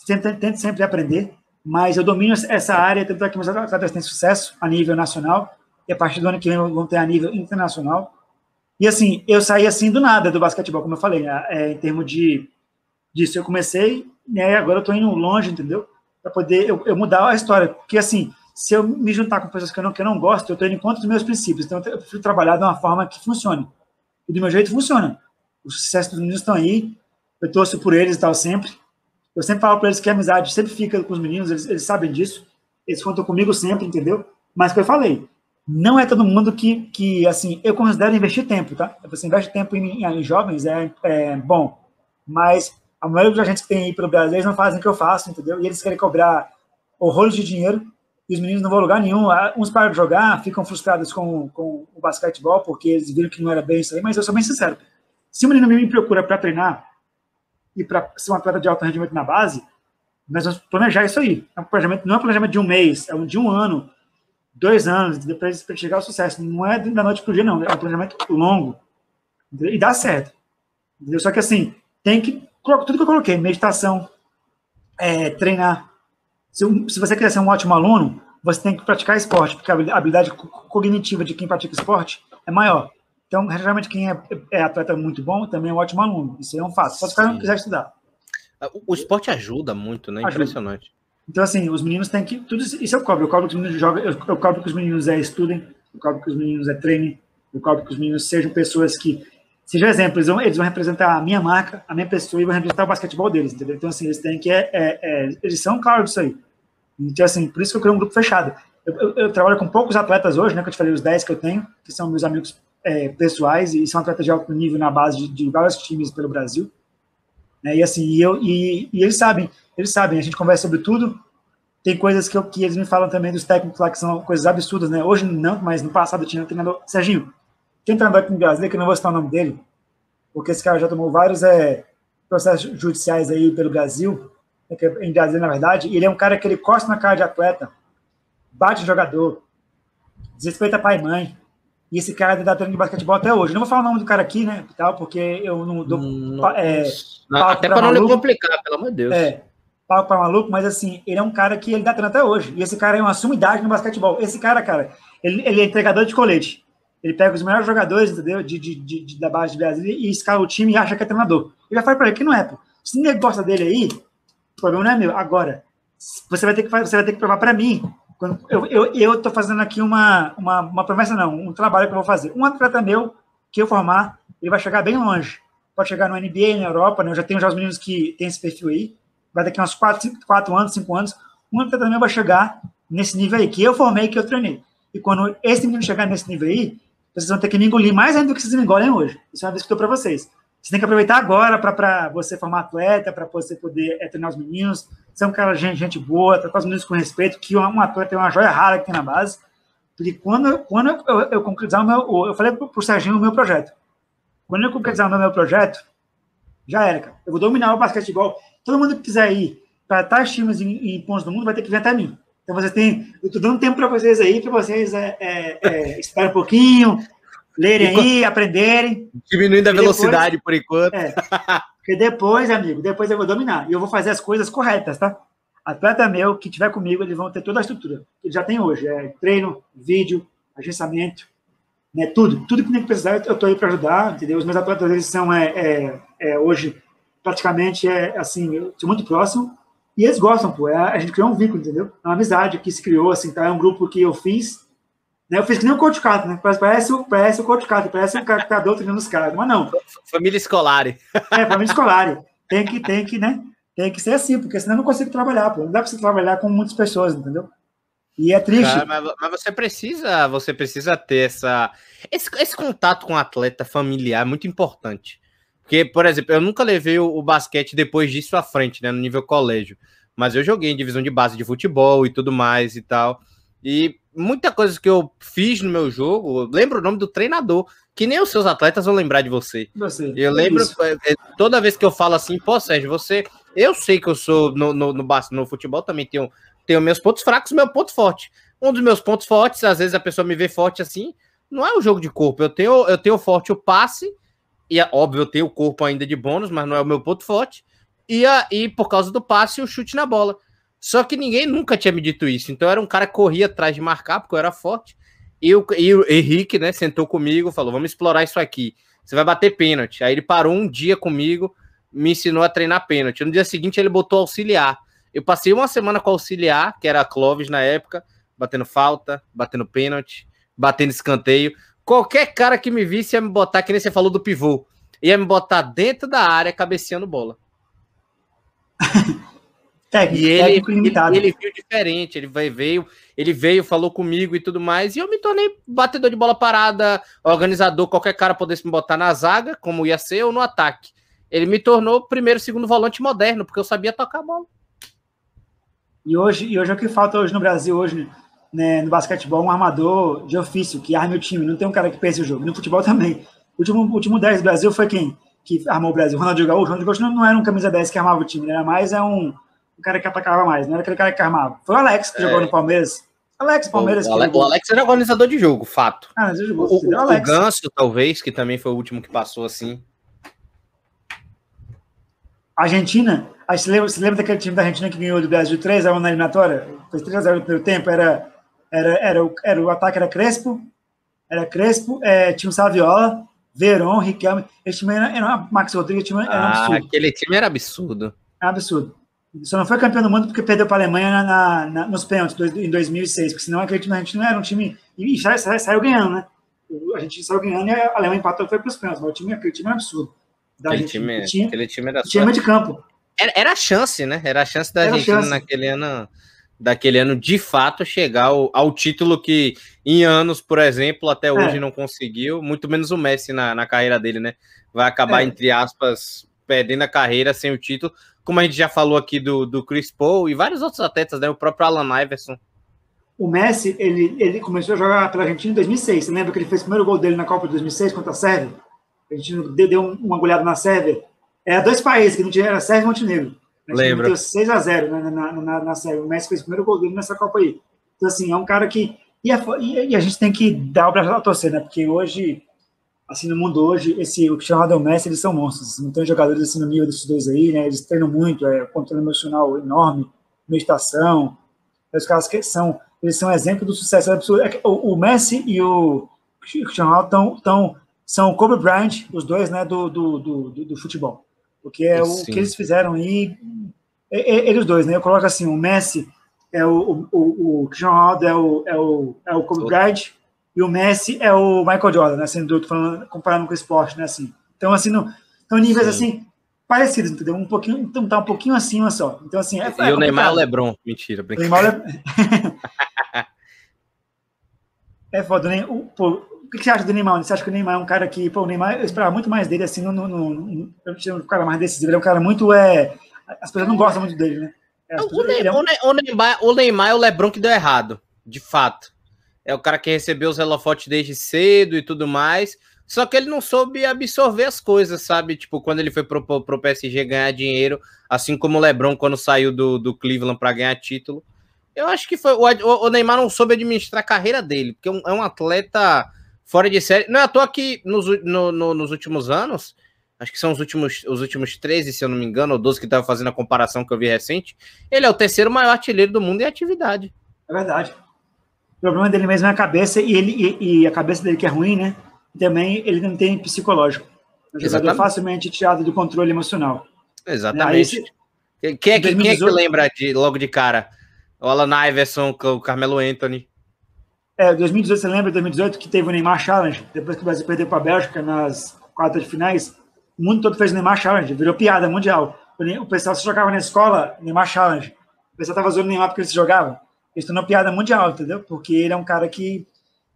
tento, tento sempre aprender, mas eu domino essa área, tanto é que meus atletas têm sucesso a nível nacional, e a partir do ano que vem vão ter a nível internacional. E assim, eu saí assim do nada do basquetebol, como eu falei, né? é, em termos de disso. Eu comecei, né, agora eu tô indo longe, entendeu? Para poder eu, eu, mudar a história. Porque assim, se eu me juntar com pessoas que eu não, que eu não gosto, eu tô indo contra dos meus princípios. Então eu prefiro trabalhar de uma forma que funcione. E do meu jeito funciona. O sucesso dos meninos estão aí, eu torço por eles e tal sempre. Eu sempre falo para eles que a amizade sempre fica com os meninos, eles, eles sabem disso, eles contam comigo sempre, entendeu? Mas que eu falei, não é todo mundo que, que assim, eu considero investir tempo, tá? Você investe tempo em, em jovens, é, é, bom, mas a maioria dos agentes que tem aí pelo Brasil, eles não fazem o que eu faço, entendeu? E eles querem cobrar horrores de dinheiro, e os meninos não vão lugar nenhum. Ah, uns param de jogar, ficam frustrados com, com o basquetebol, porque eles viram que não era bem isso aí, mas eu sou bem sincero. Se o menino me procura para treinar, e para ser um atleta de alto rendimento na base, nós vamos planejar isso aí. É um planejamento, não é um planejamento de um mês, é um de um ano, dois anos, depois para chegar ao sucesso. Não é da noite para o dia, não. É um planejamento longo. E dá certo. Entendeu? Só que assim, tem que. Tudo que eu coloquei, meditação, é, treinar. Se, se você quer ser um ótimo aluno, você tem que praticar esporte, porque a habilidade cognitiva de quem pratica esporte é maior. Então, geralmente, quem é, é, atleta muito bom também é um ótimo aluno. Isso é um fato. Só se o cara não quiser estudar. Ah, o, esporte ajuda muito, né? Ajuda. Impressionante. Então, assim, os meninos têm que. Tudo isso eu cobro. Eu cobro que os meninos jogam, eu, eu cobro que os meninos é, estudem, eu cobro que os meninos é, treinem, eu cobro que os meninos sejam pessoas que. Sejam exemplos, eles vão, eles vão representar a minha marca, a minha pessoa e vão representar o basquetebol deles, entendeu? Então, assim, eles têm que. É, é, é eles são claros disso aí. Então, assim, por isso que eu criei um grupo fechado. Eu, eu, eu, trabalho com poucos atletas hoje, né? Que eu te falei, os 10 que eu tenho, que são meus amigos é, pessoais e são atletas de alto nível na base de, de vários times pelo Brasil. Né, e assim, e, eu, e, e, eles sabem, eles sabem, a gente conversa sobre tudo. Tem coisas que, eu, que eles me falam também dos técnicos lá que são coisas absurdas, né? Hoje não, mas no passado tinha um treinador. Serginho, tem um treinador aqui no Brasil, que eu não vou citar o nome dele, porque esse cara já tomou vários é, processos judiciais aí pelo Brasil, né, é em Brasil, na verdade, e ele é um cara que ele costa na cara de atleta, bate jogador, desrespeita pai e mãe, e esse cara dá treino de basquetebol até hoje. Não vou falar o nome do cara aqui, né? Tal, porque eu não dou. Hum, é, até para não complicar, pelo amor de Deus. É, palco para maluco, mas assim, ele é um cara que ele dá treino até hoje. E esse cara é uma sumidade no basquetebol. Esse cara, cara, ele, ele é entregador de colete. Ele pega os melhores jogadores, entendeu? De, de, de, da base de Brasil e escala o time e acha que é treinador. Eu já falei para ele que não é, pô. Se ninguém gosta dele aí, o problema não é meu. Agora, você vai ter que, você vai ter que provar para mim quando, eu eu, eu fazendo aqui uma, uma, uma promessa, não, um trabalho que eu vou fazer. Um atleta meu que eu formar, ele vai chegar bem longe. pode chegar no NBA, na Europa, né? Eu já tenho já os meninos que têm esse perfil aí. Vai daqui uns 4, 4 anos, 5 anos, um atleta também vai chegar nesse nível aí, que eu formei, que eu treinei. E quando esse menino chegar nesse nível aí, vocês vão ter que me engolir mais ainda do que vocês me engolem hoje. Isso é uma vez que eu estou para vocês. Você tem que aproveitar agora para você formar atleta, para você poder é, treinar os meninos, ser um cara gente, gente boa, tratar os meninos com respeito, que um atleta é uma joia rara que tem na base. Porque quando, quando eu, eu concretizar o meu. Eu falei para o Serginho o meu projeto. Quando eu concretizar o meu projeto, já era, cara. Eu vou dominar o basquetebol. Todo mundo que quiser ir para tais times em, em pontos do mundo vai ter que vir até mim. Então vocês têm. Eu estou dando tempo para vocês aí, para vocês é, é, é, esperar um pouquinho, lerem aí, aprenderem. Diminuindo a velocidade depois, por enquanto. É, porque depois, amigo, depois eu vou dominar. E eu vou fazer as coisas corretas, tá? Atleta meu que tiver comigo, eles vão ter toda a estrutura que ele já tem hoje. É treino, vídeo, agenciamento, né, tudo. Tudo que tem que precisar, eu estou aí para ajudar, entendeu? Os meus atletas, eles são, é, é, é, hoje, praticamente, é, assim, eu sou muito próximo. E eles gostam, pô. É, a gente criou um vínculo, entendeu? É uma amizade que se criou, assim, tá? É um grupo que eu fiz né? Eu fiz que nem o Coach Cato, né? Parece, parece o Coach Cato, parece o cara que tá doutrinando os caras, mas não. Família escolar. É, família escolar. Tem que, tem que, né? Tem que ser assim, porque senão eu não consigo trabalhar, pô. Não dá pra você trabalhar com muitas pessoas, entendeu? E é triste. Cara, mas, mas, você precisa, você precisa ter essa, esse, esse contato com o atleta familiar, é muito importante. Porque, por exemplo, eu nunca levei o, o, basquete depois disso à frente, né? No nível colégio. Mas eu joguei em divisão de base de futebol e tudo mais e tal. E muita coisa que eu fiz no meu jogo, lembro o nome do treinador, que nem os seus atletas vão lembrar de você. você eu lembro, é, é, toda vez que eu falo assim, pô, Sérgio, você. Eu sei que eu sou no, no, no, no futebol, também tenho, tenho meus pontos fracos meu ponto forte. Um dos meus pontos fortes, às vezes a pessoa me vê forte assim, não é o jogo de corpo. Eu tenho, eu tenho forte o passe, e é óbvio, eu tenho o corpo ainda de bônus, mas não é o meu ponto forte. E, a, e por causa do passe, o chute na bola. Só que ninguém nunca tinha me dito isso. Então era um cara que corria atrás de marcar, porque eu era forte. E o, e o Henrique, né, sentou comigo, falou: vamos explorar isso aqui. Você vai bater pênalti. Aí ele parou um dia comigo, me ensinou a treinar pênalti. No dia seguinte ele botou auxiliar. Eu passei uma semana com auxiliar, que era a Clóvis na época, batendo falta, batendo pênalti, batendo escanteio. Qualquer cara que me visse ia me botar, que nem você falou do pivô, ia me botar dentro da área, cabeceando bola. Técnico, e ele, limitado. Ele, ele viu diferente, ele veio, ele veio, falou comigo e tudo mais, e eu me tornei batedor de bola parada, organizador, qualquer cara pudesse me botar na zaga, como ia ser, ou no ataque. Ele me tornou primeiro, segundo volante moderno, porque eu sabia tocar a bola. E hoje, e hoje é o que falta hoje no Brasil, hoje, né, no basquetebol, um armador de ofício, que arme o time, não tem um cara que pense o jogo. No futebol também. O último, último 10 do Brasil foi quem? Que armou o Brasil? Ronaldinho Gaúcho. Ronaldinho Gaúcho não, não era um camisa 10 que armava o time, era mais é um o cara que atacava mais, não era aquele cara que armava. Foi o Alex que é. jogou no Palmeiras. Alex, Palmeiras. O, o, o Alex era organizador de jogo, fato. Ah, jogou, o, o, o Ganso, talvez, que também foi o último que passou assim. Argentina, aí você lembra, lembra daquele time da Argentina que ganhou do Brasil 3 a 1 na eliminatória? Fez 3 a 0 no primeiro tempo, era, era, era, o, era o ataque era Crespo, era Crespo, é, tinha o Saviola, Verón, Riquelme, esse time era, era Max Rodrigues, time era ah, absurdo. Aquele time era absurdo. Era absurdo. Só não foi campeão do mundo porque perdeu para a Alemanha na, na, na, nos pênaltis em 2006, porque senão aquele time, a gente não era um time. E, e saiu, saiu ganhando, né? A gente saiu ganhando e a Alemanha empatou e foi para os pênaltis. Mas o time, aquele time era absurdo. Da aquele, gente, time, tinha, aquele time era time de campo. Era, era, a chance, né? Era a chance da Argentina chance. naquele ano, daquele ano de fato chegar ao, ao, título que em anos, por exemplo, até hoje é. não conseguiu, muito menos o Messi na, na carreira dele, né? Vai acabar, é. entre aspas, perdendo a carreira sem o título, como a gente já falou aqui do, do Chris Paul e vários outros atletas, né? O próprio Alan Iverson. O Messi, ele, ele começou a jogar pela Argentina em 2006. Você lembra que ele fez o primeiro gol dele na Copa de 2006 contra a Sérvia? A gente deu uma goleada na Sérvia. Era dois países que não tinha, era Sérvia e Montenegro. Lembra. Deu 6 a 0 na, na, na, na Sérvia. O Messi fez o primeiro gol dele nessa Copa aí. Então, assim, é um cara que. E a, e a gente tem que dar o braço a torcer, né? Porque hoje assim, no mundo hoje, esse, o Cristiano Ronaldo e o Messi, eles são monstros. Assim, não tem jogadores assim no nível desses dois aí, né? Eles treinam muito, é controle emocional enorme, meditação. Os caras que são, eles são exemplo do sucesso absurdo. É o, o, Messi e o Cristiano Ronaldo tão, tão, são o Kobe Bryant, os dois, né, do, do, do, do futebol. Porque é o que eles fizeram aí, eles dois, né? Eu coloco assim, o Messi é o, o, o, Cristiano Ronaldo é o, é o, é o Kobe Bryant, e o Messi é o Michael Jordan, né? Sendo falando, comparando com o esporte, né? Assim. Então, assim, no, São níveis, Sim. assim, parecidos, entendeu? Um pouquinho, então tá um pouquinho acima só. Então, assim, é, E é o Neymar é o Lebron. Mentira, brincadeira. Neymar é... é foda, né? O, pô, o que você acha do Neymar? Você acha que o Neymar é um cara que, pô, o Neymar, eu esperava muito mais dele, assim, no, no, no, eu tinha um cara mais decisivo, ele é um cara muito, é, as pessoas não gostam muito dele, né? É, o, Neymar, é um... o, Neymar, o Neymar é o Lebron que deu errado, de fato. É o cara que recebeu os holofotes desde cedo e tudo mais, só que ele não soube absorver as coisas, sabe? Tipo, quando ele foi pro, pro PSG ganhar dinheiro, assim como o LeBron quando saiu do, do Cleveland para ganhar título. Eu acho que foi. O, o, Neymar não soube administrar a carreira dele, porque é é um atleta fora de série. Não é à toa que nos, no, no, nos últimos anos, acho que são os últimos, os últimos 13, se eu não me engano, ou 12 que estava fazendo a comparação que eu vi recente, ele é o terceiro maior artilheiro do mundo em atividade. É verdade. O problema dele mesmo é a cabeça, e, ele, e, e a cabeça dele que é ruim, né? também ele não tem psicológico. O jogador é facilmente tirado do controle emocional. Exatamente. Aí, quem, é que, 2018... quem é que lembra de, logo de cara? O Alan Iverson, o Carmelo Anthony. É, 2018, você lembra de 2018 que teve o Neymar Challenge? Depois que o Brasil perdeu para a Bélgica nas quartas de finais, o mundo todo fez o Neymar Challenge, virou piada mundial. O pessoal se jogava na escola, Neymar Challenge. O pessoal tava zoando o Neymar porque ele se jogava. Isso tornou piada mundial, entendeu? Porque ele é um cara que.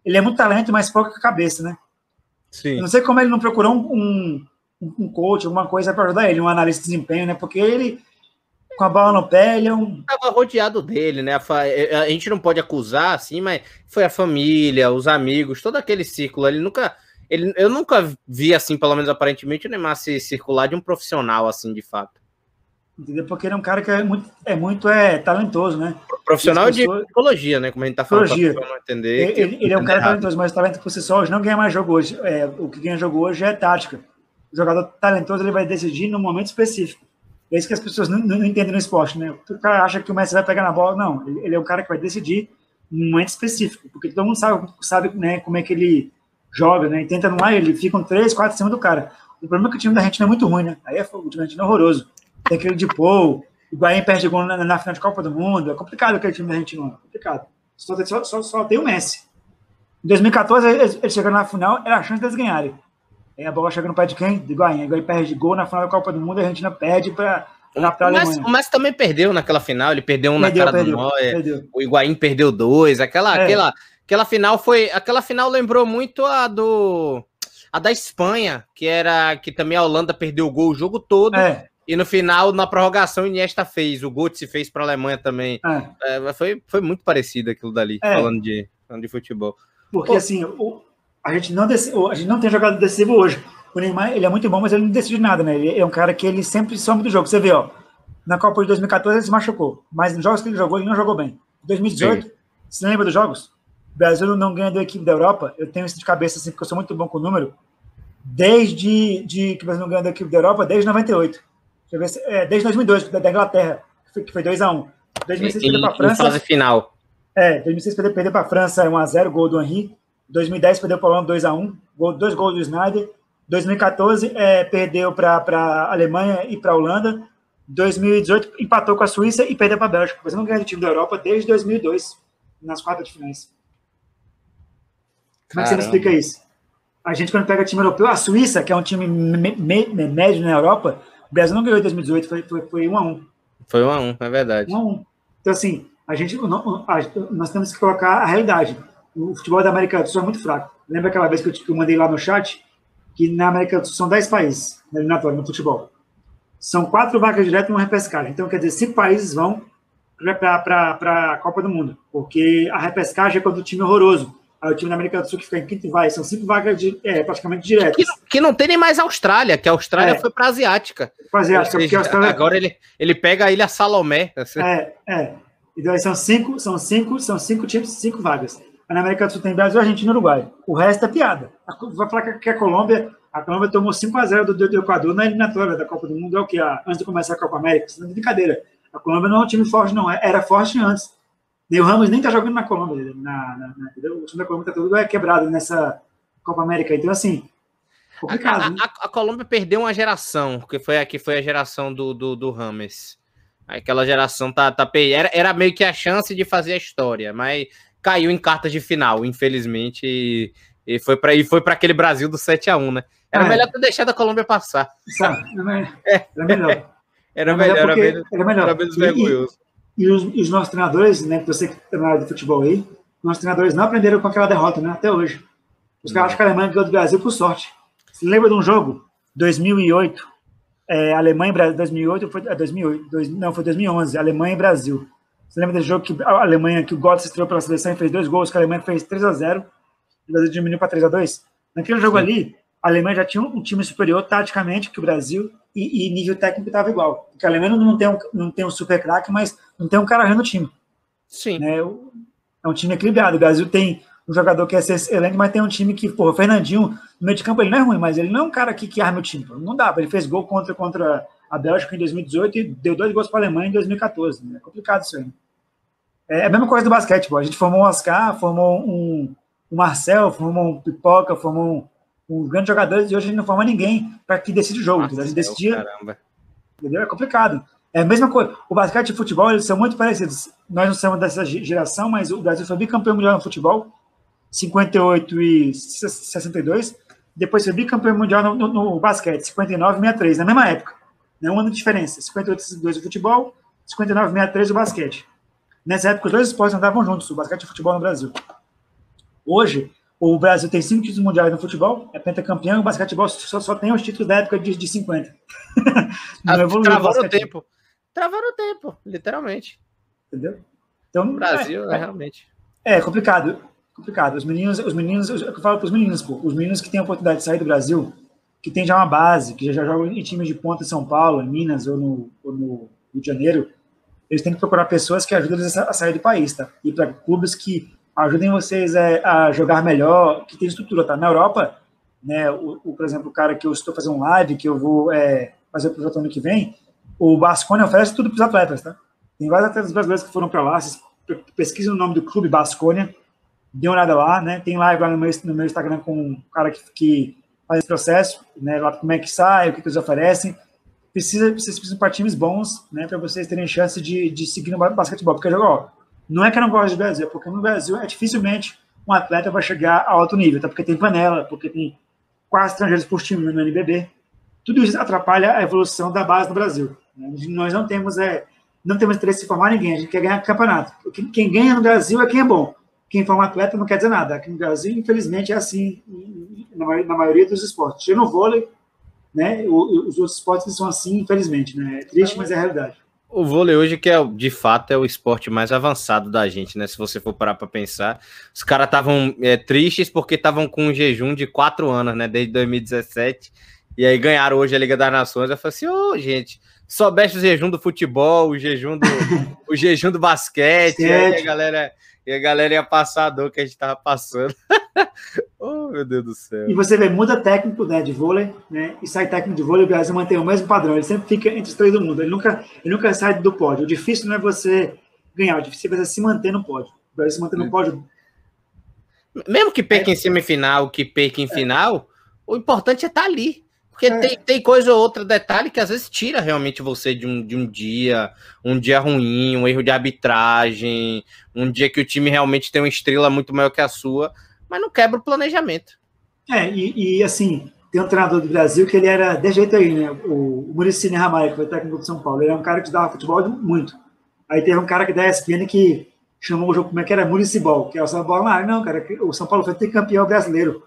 Ele é muito talento, mas pouca cabeça, né? Sim. não sei como ele não procurou um, um, um coach, alguma coisa para ajudar ele, um analista de desempenho, né? Porque ele, com a bola no pé, ele é um. Estava rodeado dele, né? A, gente não pode acusar, assim, mas foi a família, os amigos, todo aquele círculo. Ele nunca. Ele, eu nunca vi, assim, pelo menos aparentemente, o Neymar se circular de um profissional, assim, de fato. Entendeu? Porque ele é um cara que é muito, é muito é, talentoso, né? Profissional pessoas... de psicologia, né? Como a gente tá falando, não entender. Ele, ele é um cara errado. talentoso, mas talento por si só hoje não ganha mais jogo hoje. É, o que ganha jogo hoje é tática. O jogador talentoso ele vai decidir num momento específico. É isso que as pessoas não, não, entendem no esporte, né? O cara acha que o Messi vai pegar na bola. Não, ele, ele é um cara que vai decidir num momento específico, porque todo mundo sabe, sabe né, como é que ele joga, né? E tenta no ar, ele fica um 3, 4 em cima do cara. O problema é que o time da não é muito ruim, né? Aí é, o time da gente é horroroso tem aquele de Paul, o Guaim perde gol na, na, final de Copa do Mundo. É complicado aquele time da Argentina, é complicado. Só, só, só, só, tem o Messi. Em 2014, eles, eles chegaram na final, era a chance deles ganharem. A bola chega no pé de quem? De Guaim. Aí perde gol na final da Copa do Mundo e a Argentina perde para mas, o Messi também perdeu naquela final, ele perdeu um perdeu, na cara perdeu, do Neuer, o Higuaín perdeu dois, aquela, é. aquela, aquela final foi, aquela final lembrou muito a do a da Espanha, que era que também a Holanda perdeu o gol o jogo todo, é. E no final, na prorrogação, Iniesta fez, o Götze fez para a Alemanha também. É. É, foi, foi muito parecido aquilo dali, é. falando, de, falando de futebol. Porque Pô. assim, o, a, gente não dec, a gente não tem jogado decisivo hoje. O Neymar, ele é muito bom, mas ele não decide nada, né? Ele é um cara que ele sempre some do jogo. Você vê, ó, na Copa de 2014 ele se machucou, mas nos jogos que ele jogou, ele não jogou bem. Em 2018, Sim. você lembra dos jogos? O Brasil não ganha da equipe da Europa. Eu tenho isso de cabeça, assim, porque eu sou muito bom com o número. Desde de, que o Brasil não ganha da equipe da Europa, desde 98 é, desde 2002, da, Inglaterra, que foi 2x1. 2006 perdeu para a França. Fase final. É, 2006 perdeu, perdeu para a França 1x0, gol do Henry. 2010 perdeu para a Holanda 2x1, gol, dois gols do Snyder. 2014 é, perdeu para a Alemanha e para a Holanda. 2018 empatou com a Suíça e perdeu para a Bélgica. Você não ganha de time da Europa desde 2002, nas quartas de finais. Como é que você me explica isso? A gente, quando pega time europeu, a Suíça, que é um time médio na Europa, o Brasil não ganhou em 2018, foi, foi, foi 1 a 1 Foi 1 a 1 é verdade. 1 a 1 Então, assim, a gente, nós temos que colocar a realidade. O futebol da América do Sul é muito fraco. Lembra aquela vez que eu, que eu mandei lá no chat? Que na América do Sul são 10 países na eliminatória, no futebol. São quatro vagas diretas e uma repescagem. Então, quer dizer, cinco países vão para a Copa do Mundo. Porque a repescagem é quando o time é horroroso. Aí o time da América do Sul que fica em quinto vai. São cinco vagas de, é, praticamente diretas. Que, que, não tem nem mais Austrália, que a Austrália é. foi para a Asiática. Para Asiática, seja, porque a Austrália... Agora ele, ele pega a Ilha Salomé. Assim. É, é. Então aí são cinco, são cinco, são cinco times, cinco vagas. Na América do Sul tem Brasil, Argentina e Uruguai. O resto é piada. Vai falar que a Colômbia, a Colômbia tomou 5x0 do, do, Equador na eliminatória da Copa do Mundo, é o que? Antes de começar a Copa América. Isso não é brincadeira. A Colômbia não é um time forte, não. Era forte antes. E o Ramos nem tá jogando na Colômbia, na, na, na, o time da Colômbia tá tudo é quebrado nessa Copa América. Então, assim, complicado. A, né? a, a, Colômbia perdeu uma geração, que foi a, que foi a geração do, do, do Rames. Aquela geração tá, tá era, era meio que a chance de fazer a história, mas caiu em cartas de final, infelizmente. E, E foi para e foi para aquele Brasil do 7 a 1 né? Era ah, melhor ter deixado a Colômbia passar. Sabe? É. Era melhor. Era melhor, era, melhor. Era menos vergonhoso. E, e, os, os, nossos treinadores, né, você que é na área de futebol aí, nossos treinadores não aprenderam com aquela derrota, né, até hoje. Os caras acham que a Alemanha ganhou do Brasil por sorte. Você lembra de um jogo, 2008, é, Alemanha e Brasil, 2008, foi, é, 2008 dois, não, foi 2011, Alemanha e Brasil. Você lembra desse jogo que a Alemanha, que o Götze estreou pela seleção e fez dois gols, que a Alemanha fez 3 a 0 o Brasil diminuiu para 3 a 2 Naquele jogo Sim. ali, a Alemanha já tinha um time superior taticamente que o Brasil e, e nível técnico estava igual. Porque a Alemanha não tem um, não tem um super craque, mas não tem um cara no time. Sim. Né? É um time equilibrado. O Brasil tem um jogador que é excelente, mas tem um time que, pô, o Fernandinho, no meio de campo, ele não é ruim, mas ele não é um cara que, que arma o time. Não dá. Ele fez gol contra, contra a Bélgica em 2018 e deu dois gols para a Alemanha em 2014. Né? É complicado isso aí. É a mesma coisa do basquete, A gente formou um Oscar, formou um, um Marcel, formou um Pipoca, formou um, um grandes jogadores e hoje a gente não forma ninguém para que decide o jogo. Nossa, a gente decidia. Entendeu? É complicado. É a mesma coisa. O basquete e o futebol, eles são muito parecidos. Nós não somos dessa geração, mas o Brasil foi bicampeão mundial no futebol, 58 e 62. Depois foi bicampeão mundial no, no, no basquete, 59 e 63, na mesma época. Né? Um ano de diferença. 58 e 62 o futebol, 59 e 63 o basquete. Nessa época, os dois esportes andavam juntos, o basquete e o futebol no Brasil. Hoje, o Brasil tem cinco títulos mundiais no futebol, é pentacampeão, o basquetebol só, só tem os títulos da época de, de 50. Não evoluiu Travaram o tempo. Travaram o tempo, literalmente. Entendeu? Então, o Brasil é, é, realmente. É complicado. Complicado. Os meninos, os meninos, eu falo para os meninos, pô, os meninos que têm a oportunidade de sair do Brasil, que tem já uma base, que já jogam em times de ponta em São Paulo, em Minas ou no, ou no Rio de Janeiro, eles têm que procurar pessoas que ajudem eles a sair do país, tá? E para clubes que ajudem vocês é, a jogar melhor, que tem estrutura, tá? Na Europa, né, o, o, por exemplo, o cara que eu estou fazendo live, que eu vou é, fazer o projeto ano que vem, o Basconia oferece tudo para os atletas, tá? Tem vários atletas brasileiros que foram para lá, vocês pesquisem o nome do clube Basconia, dê uma olhada lá, né? Tem live lá no meu, no meu Instagram com um cara que, que faz esse processo, né? Lá como é que sai, o que, que eles oferecem. Precisa, vocês precisam para times bons, né? Para vocês terem chance de, de seguir no basquetebol. Porque, ó, não é que eu não gosto do Brasil, é porque no Brasil é dificilmente um atleta vai chegar a alto nível, tá? Porque tem panela, porque tem quase estrangeiros por time no NBB. Tudo isso atrapalha a evolução da base no Brasil. Né? Nós não temos é, não temos interesse em formar ninguém, a gente quer ganhar campeonato. Quem ganha no Brasil é quem é bom. Quem forma atleta não quer dizer nada. Aqui no Brasil, infelizmente, é assim na maioria dos esportes. Tira no vôlei, né? Os outros esportes são assim, infelizmente, né? É triste, mas é a realidade. O vôlei hoje, que é, de fato é o esporte mais avançado da gente, né? Se você for parar para pensar, os caras estavam é, tristes porque estavam com um jejum de quatro anos, né? Desde 2017. E aí ganharam hoje a Liga das Nações. Eu falei assim, ô, oh, gente, soubesse o jejum do futebol, o jejum do, o jejum do basquete, aí a galera e a galera ia passar a dor que a gente tava passando. oh, meu Deus do céu. E você vê, muda técnico né, de vôlei, né? E sai técnico de vôlei, o Brasil mantém o mesmo padrão. Ele sempre fica entre os três do mundo. Ele nunca, ele nunca sai do pódio. O difícil não é você ganhar, o difícil é você se manter no pódio. O Brasil se manter no é. pódio. Mesmo que perca é. em semifinal, que perca em é. final, o importante é estar tá ali. Porque é. tem, tem coisa ou outra, detalhe, que às vezes tira realmente você de um, de um dia, um dia ruim, um erro de arbitragem, um dia que o time realmente tem uma estrela muito maior que a sua, mas não quebra o planejamento. É, e, e assim, tem um treinador do Brasil que ele era de jeito aí, né? O, o Muricine Ramalho, que foi técnico do São Paulo, ele era um cara que dava futebol muito. Aí teve um cara que da ESPN que chamou o jogo, como é que era? Municipal, que é o São Paulo. Ah, não, cara, o São Paulo foi ter campeão brasileiro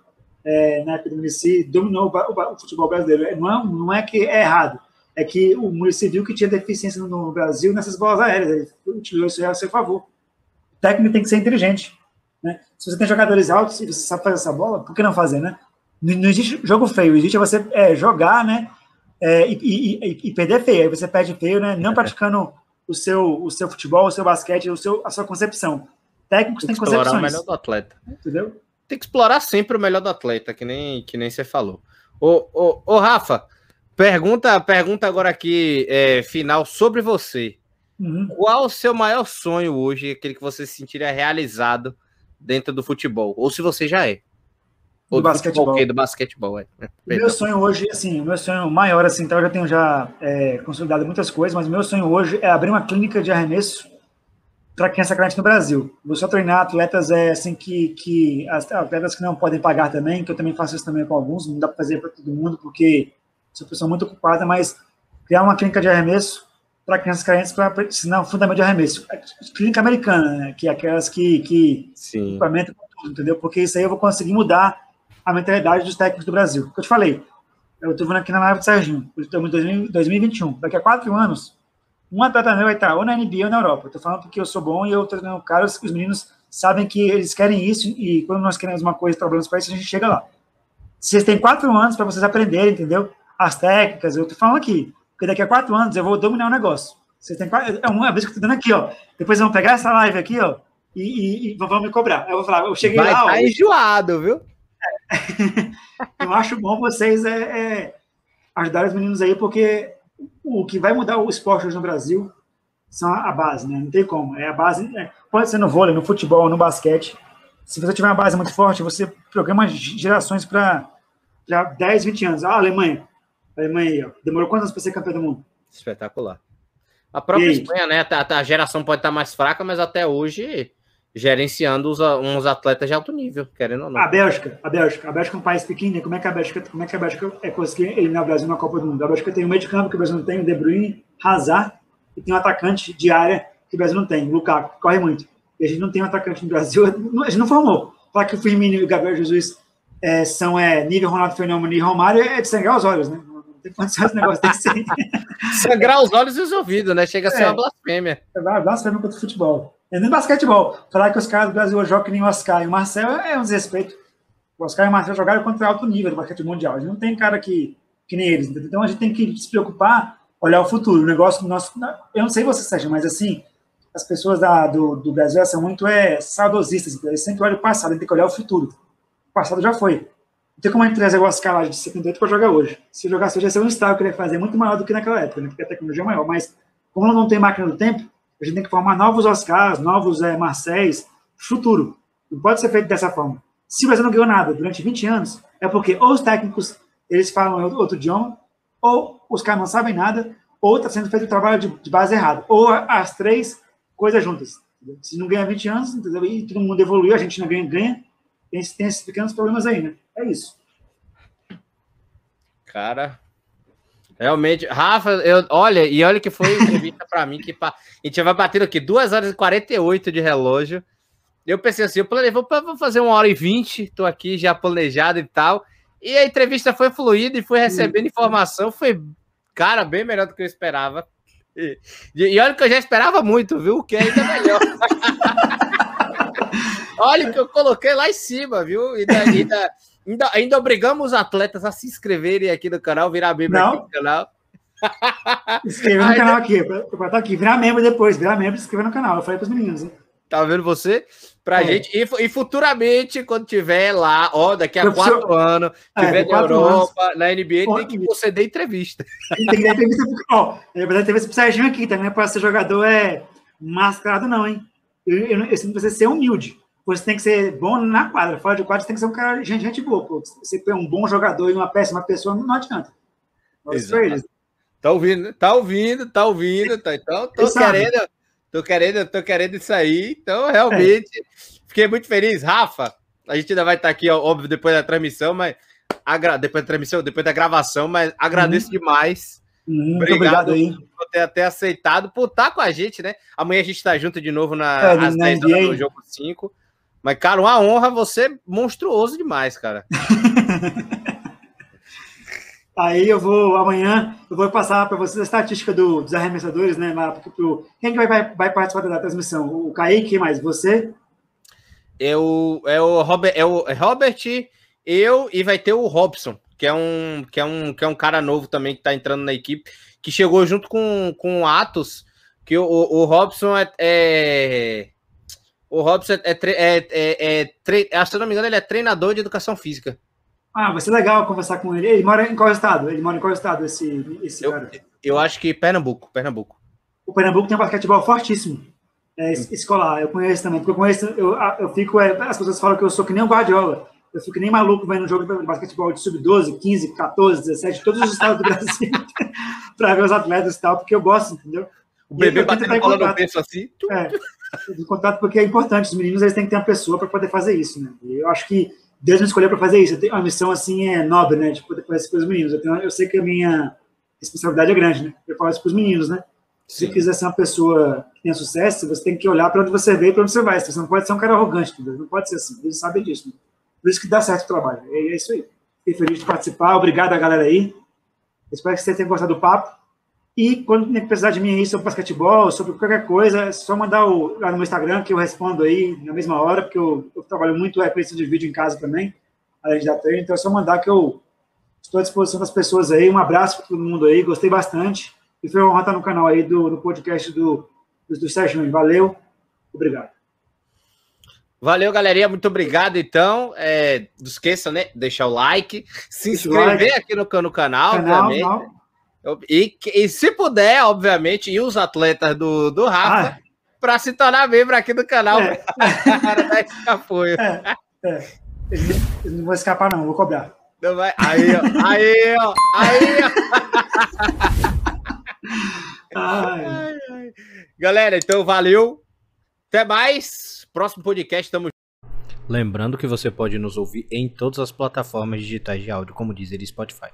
é, na época do Muricy, dominou o, o, futebol brasileiro. É, não é, não é que é errado, é que o Muricy viu que tinha deficiência no Brasil nessas bolas aéreas, ele utilizou isso a seu favor. O técnico tem que ser inteligente. Né? Se você tem jogadores altos e você sabe fazer essa bola, por que não fazer, né? Não, não existe jogo feio, existe você é, jogar, né? É, e, e, e, perder feio. Aí você perde feio, né? Não praticando o seu, o seu futebol, o seu basquete, o seu, a sua concepção. Técnicos têm concepções. o melhor do atleta. Entendeu? Tem que explorar sempre o melhor do atleta, que nem, que nem você falou. Ô, ô, ô Rafa, pergunta, pergunta agora aqui, é, final, sobre você. Uhum. Qual o seu maior sonho hoje, aquele que você se sentiria realizado dentro do futebol? Ou se você já é? Ou do, do basquetebol. Futebol, do basquetebol, é. Meu sonho hoje, assim, meu sonho maior, assim, então eu já tenho já é, consolidado muitas coisas, mas meu sonho hoje é abrir uma clínica de arremesso para criança carente no Brasil. Vou só treinar atletas é, assim que, que atletas que não podem pagar também, que eu também faço isso também com alguns, não dá para fazer para todo mundo porque sou pessoa muito ocupada, mas criar uma clínica de arremesso para crianças carentes para ensinar o fundamento de arremesso. Clínica americana, né, que é aquelas que, que Sim. equipamento tudo, entendeu? Porque isso aí eu vou conseguir mudar a mentalidade dos técnicos do Brasil. Que eu te falei, eu estou vendo aqui na live do Serginho, estamos em 2021. Daqui a quatro anos, um atleta meu vai estar ou na NBA ou na Europa. Estou falando porque eu sou bom e eu estou treinando caras que os meninos sabem que eles querem isso e quando nós queremos uma coisa, trabalhamos para isso, a gente chega lá. Vocês têm quatro anos para vocês aprenderem, entendeu? As técnicas, eu estou falando aqui. Porque daqui a quatro anos eu vou dominar o negócio. Vocês têm quatro, é uma vez que eu estou dando aqui, ó. Depois vão pegar essa live aqui, ó, e, e, e vão me cobrar. Eu vou falar, eu cheguei Vai lá. Tá ó, enjoado, viu? eu acho bom vocês é, é, ajudar os meninos aí, porque o que vai mudar o esporte hoje no Brasil são a base, né? Não tem como. É a base. É, pode ser no vôlei, no futebol, no basquete. Se você tiver uma base muito forte, você programa gerações para 10, 20 anos. Ah, a Alemanha. A Alemanha aí, ó. Demorou quantos anos para ser campeão do mundo? Espetacular. A própria Espanha, né? A, a, geração pode estar mais fraca, mas até hoje gerenciando os, uns atletas de alto nível, querendo ou não. A Bélgica, a Bélgica, a Bélgica é um país pequeno, como é que a Bélgica, como é que a Bélgica é conseguir eliminar o Brasil na Copa do Mundo? A Bélgica tem um meio de campo que o Brasil não tem, o De Bruyne, Hazard, e tem um atacante de área que o Brasil não tem, o Lukaku, corre muito. E a gente não tem um atacante no Brasil, a gente não formou. Falar que o Firmino e o Gabriel Jesus é, são é, nível Ronaldo Fenômeno e Romário é de sangrar os olhos, né? Não tem condições de negócio desse aí. Sangrar os olhos e os ouvidos, né? Chega a ser é, uma blasfêmia. É uma blasfêmia contra o futebol. É nem basquetebol. Falar que os caras do Brasil jogam que nem o Oscar e o Marcel é um desrespeito. O Oscar e o Marcel jogaram contra alto nível do basquete mundial. A gente não tem cara que, que nem eles. Então a gente tem que se preocupar, olhar o futuro. O negócio nosso. Eu não sei você, Sérgio, mas assim, as pessoas da, do, do Brasil são muito é, saudosistas. Eles sempre olham o passado, a gente tem que olhar o futuro. O passado já foi. Não tem como a gente trazer o Oscar lá de 78 para jogar hoje. Se jogasse hoje, ia ser um estado que ele ia fazer muito maior do que naquela época, né? porque a tecnologia é maior. Mas, como não tem máquina do tempo, a gente tem que formar novos Oscars, novos é, Marcéis, futuro. Não pode ser feito dessa forma. Se o Brasil não ganhou nada durante 20 anos, é porque ou os técnicos eles falam outro idioma, ou os caras não sabem nada, ou está sendo feito o trabalho de, de, base errado. Ou as três coisas juntas. Se não ganha 20 anos, entendeu? e todo mundo evoluiu, a gente não ganha, ganha, tem, tem esses pequenos problemas aí, né? É isso. Cara, Realmente, Rafa, eu, olha, e olha que foi entrevista para mim, que pa, a gente vai batendo aqui 2 horas e 48 de relógio. Eu pensei assim, eu planejei, vou, vou fazer uma hora e 20, tô aqui já planejado e tal. E a entrevista foi fluida e fui recebendo informação, foi, cara, bem melhor do que eu esperava. E, e olha que eu já esperava muito, viu? Que é ainda melhor. olha que eu coloquei lá em cima, viu? E daí, da, Ainda, ainda obrigamos os atletas a se inscreverem aqui no canal, virar membro Não. aqui no canal. Inscrever no canal aqui, pra estar tá aqui, virar membro depois, virar membro e se inscrever no canal. Eu falei para os meninos, hein? Tá vendo você? Pra é. gente. E, e, futuramente, quando tiver lá, ó, daqui a quatro senhor... anos, tiver é, na Europa, anos. na NBA, tem que conceder entrevista. Tem que dar entrevista, ó, na verdade, entrevista pro Serginho aqui também, para ser jogador é mascarado, não, hein? Eu, eu, eu, eu sinto você ser humilde você tem que ser bom na quadra. Fora de quadra, você tem que ser um cara, gente, gente boa. Pô. Você é um bom jogador e uma péssima pessoa, não adianta. Tá ouvindo, tá ouvindo, tá ouvindo, tá, então tô querendo, tô querendo, tô querendo isso aí. Então, realmente, é. fiquei muito feliz. Rafa, a gente ainda vai estar aqui, óbvio, depois da transmissão, mas agra... depois da transmissão, depois da gravação, mas agradeço hum. demais. Hum, muito obrigado, obrigado aí. por ter até aceitado, por estar com a gente, né? Amanhã a gente tá junto de novo na, é, às 10 horas do jogo 5. Mas, cara, uma honra você é monstruoso demais, cara. Aí eu vou, amanhã, eu vou passar para vocês a estatística do, dos arremessadores, né? Lá, pro, quem vai, vai, vai participar da transmissão? O Kaique, mais você? É o, é o Robert, é o Robert, eu e vai ter o Robson, que é um, que é um, que é um cara novo também que tá entrando na equipe, que chegou junto com, com o Atos, que o, o Robson é, é o Robson é, é, é, é, é, se eu não me engano, ele é treinador de educação física. Ah, vai ser legal conversar com ele. Ele mora em qual estado? Ele mora em qual estado, esse, esse eu, cara? Eu acho que Pernambuco, Pernambuco. O Pernambuco tem um basquetebol fortíssimo. É, escolar, eu conheço também, porque eu conheço, eu, eu fico, é, as pessoas falam que eu sou que nem o Guardiola, eu fico nem maluco vendo jogo de basquetebol de sub-12, 15, 14, 17, todos os estados do Brasil, para ver os atletas e tal, porque eu gosto, entendeu? O bebê batendo bola no peso assim. É, do contato porque é importante. Os meninos eles têm que ter uma pessoa para poder fazer isso, né? E eu acho que Deus me escolheu para fazer isso. Tenho uma missão assim é nobre, né? De poder fazer isso para os meninos. Eu, tenho, eu sei que a minha responsabilidade é grande, né? Eu falo isso para os meninos, né? Se você quiser ser uma pessoa que tenha sucesso, você tem que olhar para onde você veio e para onde você vai. Você não pode ser um cara arrogante, entendeu? Não pode ser assim. Eles sabem disso. Né? Por isso que dá certo o trabalho. É, é isso aí. Fiquei feliz de participar. Obrigado a galera aí. Espero que vocês tenham gostado do papo. E quando precisar de mim aí sobre basquetebol, sobre qualquer coisa, é só mandar o, lá no meu Instagram que eu respondo aí na mesma hora, porque eu, eu trabalho muito é, esse de vídeo em casa também, além de dar treino. Então é só mandar que eu estou à disposição das pessoas aí. Um abraço para todo mundo aí. Gostei bastante. E foi uma honra estar no canal aí do no podcast do, do, do Sérgio. Valeu. Obrigado. Valeu, galerinha. Muito obrigado, então. É, não esqueça, né? Deixar o like, se inscrever like. aqui no, no canal, canal obviamente. E, e, se puder, obviamente, e os atletas do, do Rafa, ah. para se tornar membro aqui do canal. É. para dar esse apoio. É, é. Eles, não vão escapar, não, vou cobrar. Não vai. Aí, ó. Aí, ó. Aí, ó. ai. Ai, ai. Galera, então valeu. Até mais. Próximo podcast, estamos. Lembrando que você pode nos ouvir em todas as plataformas digitais de áudio, como dizer Spotify.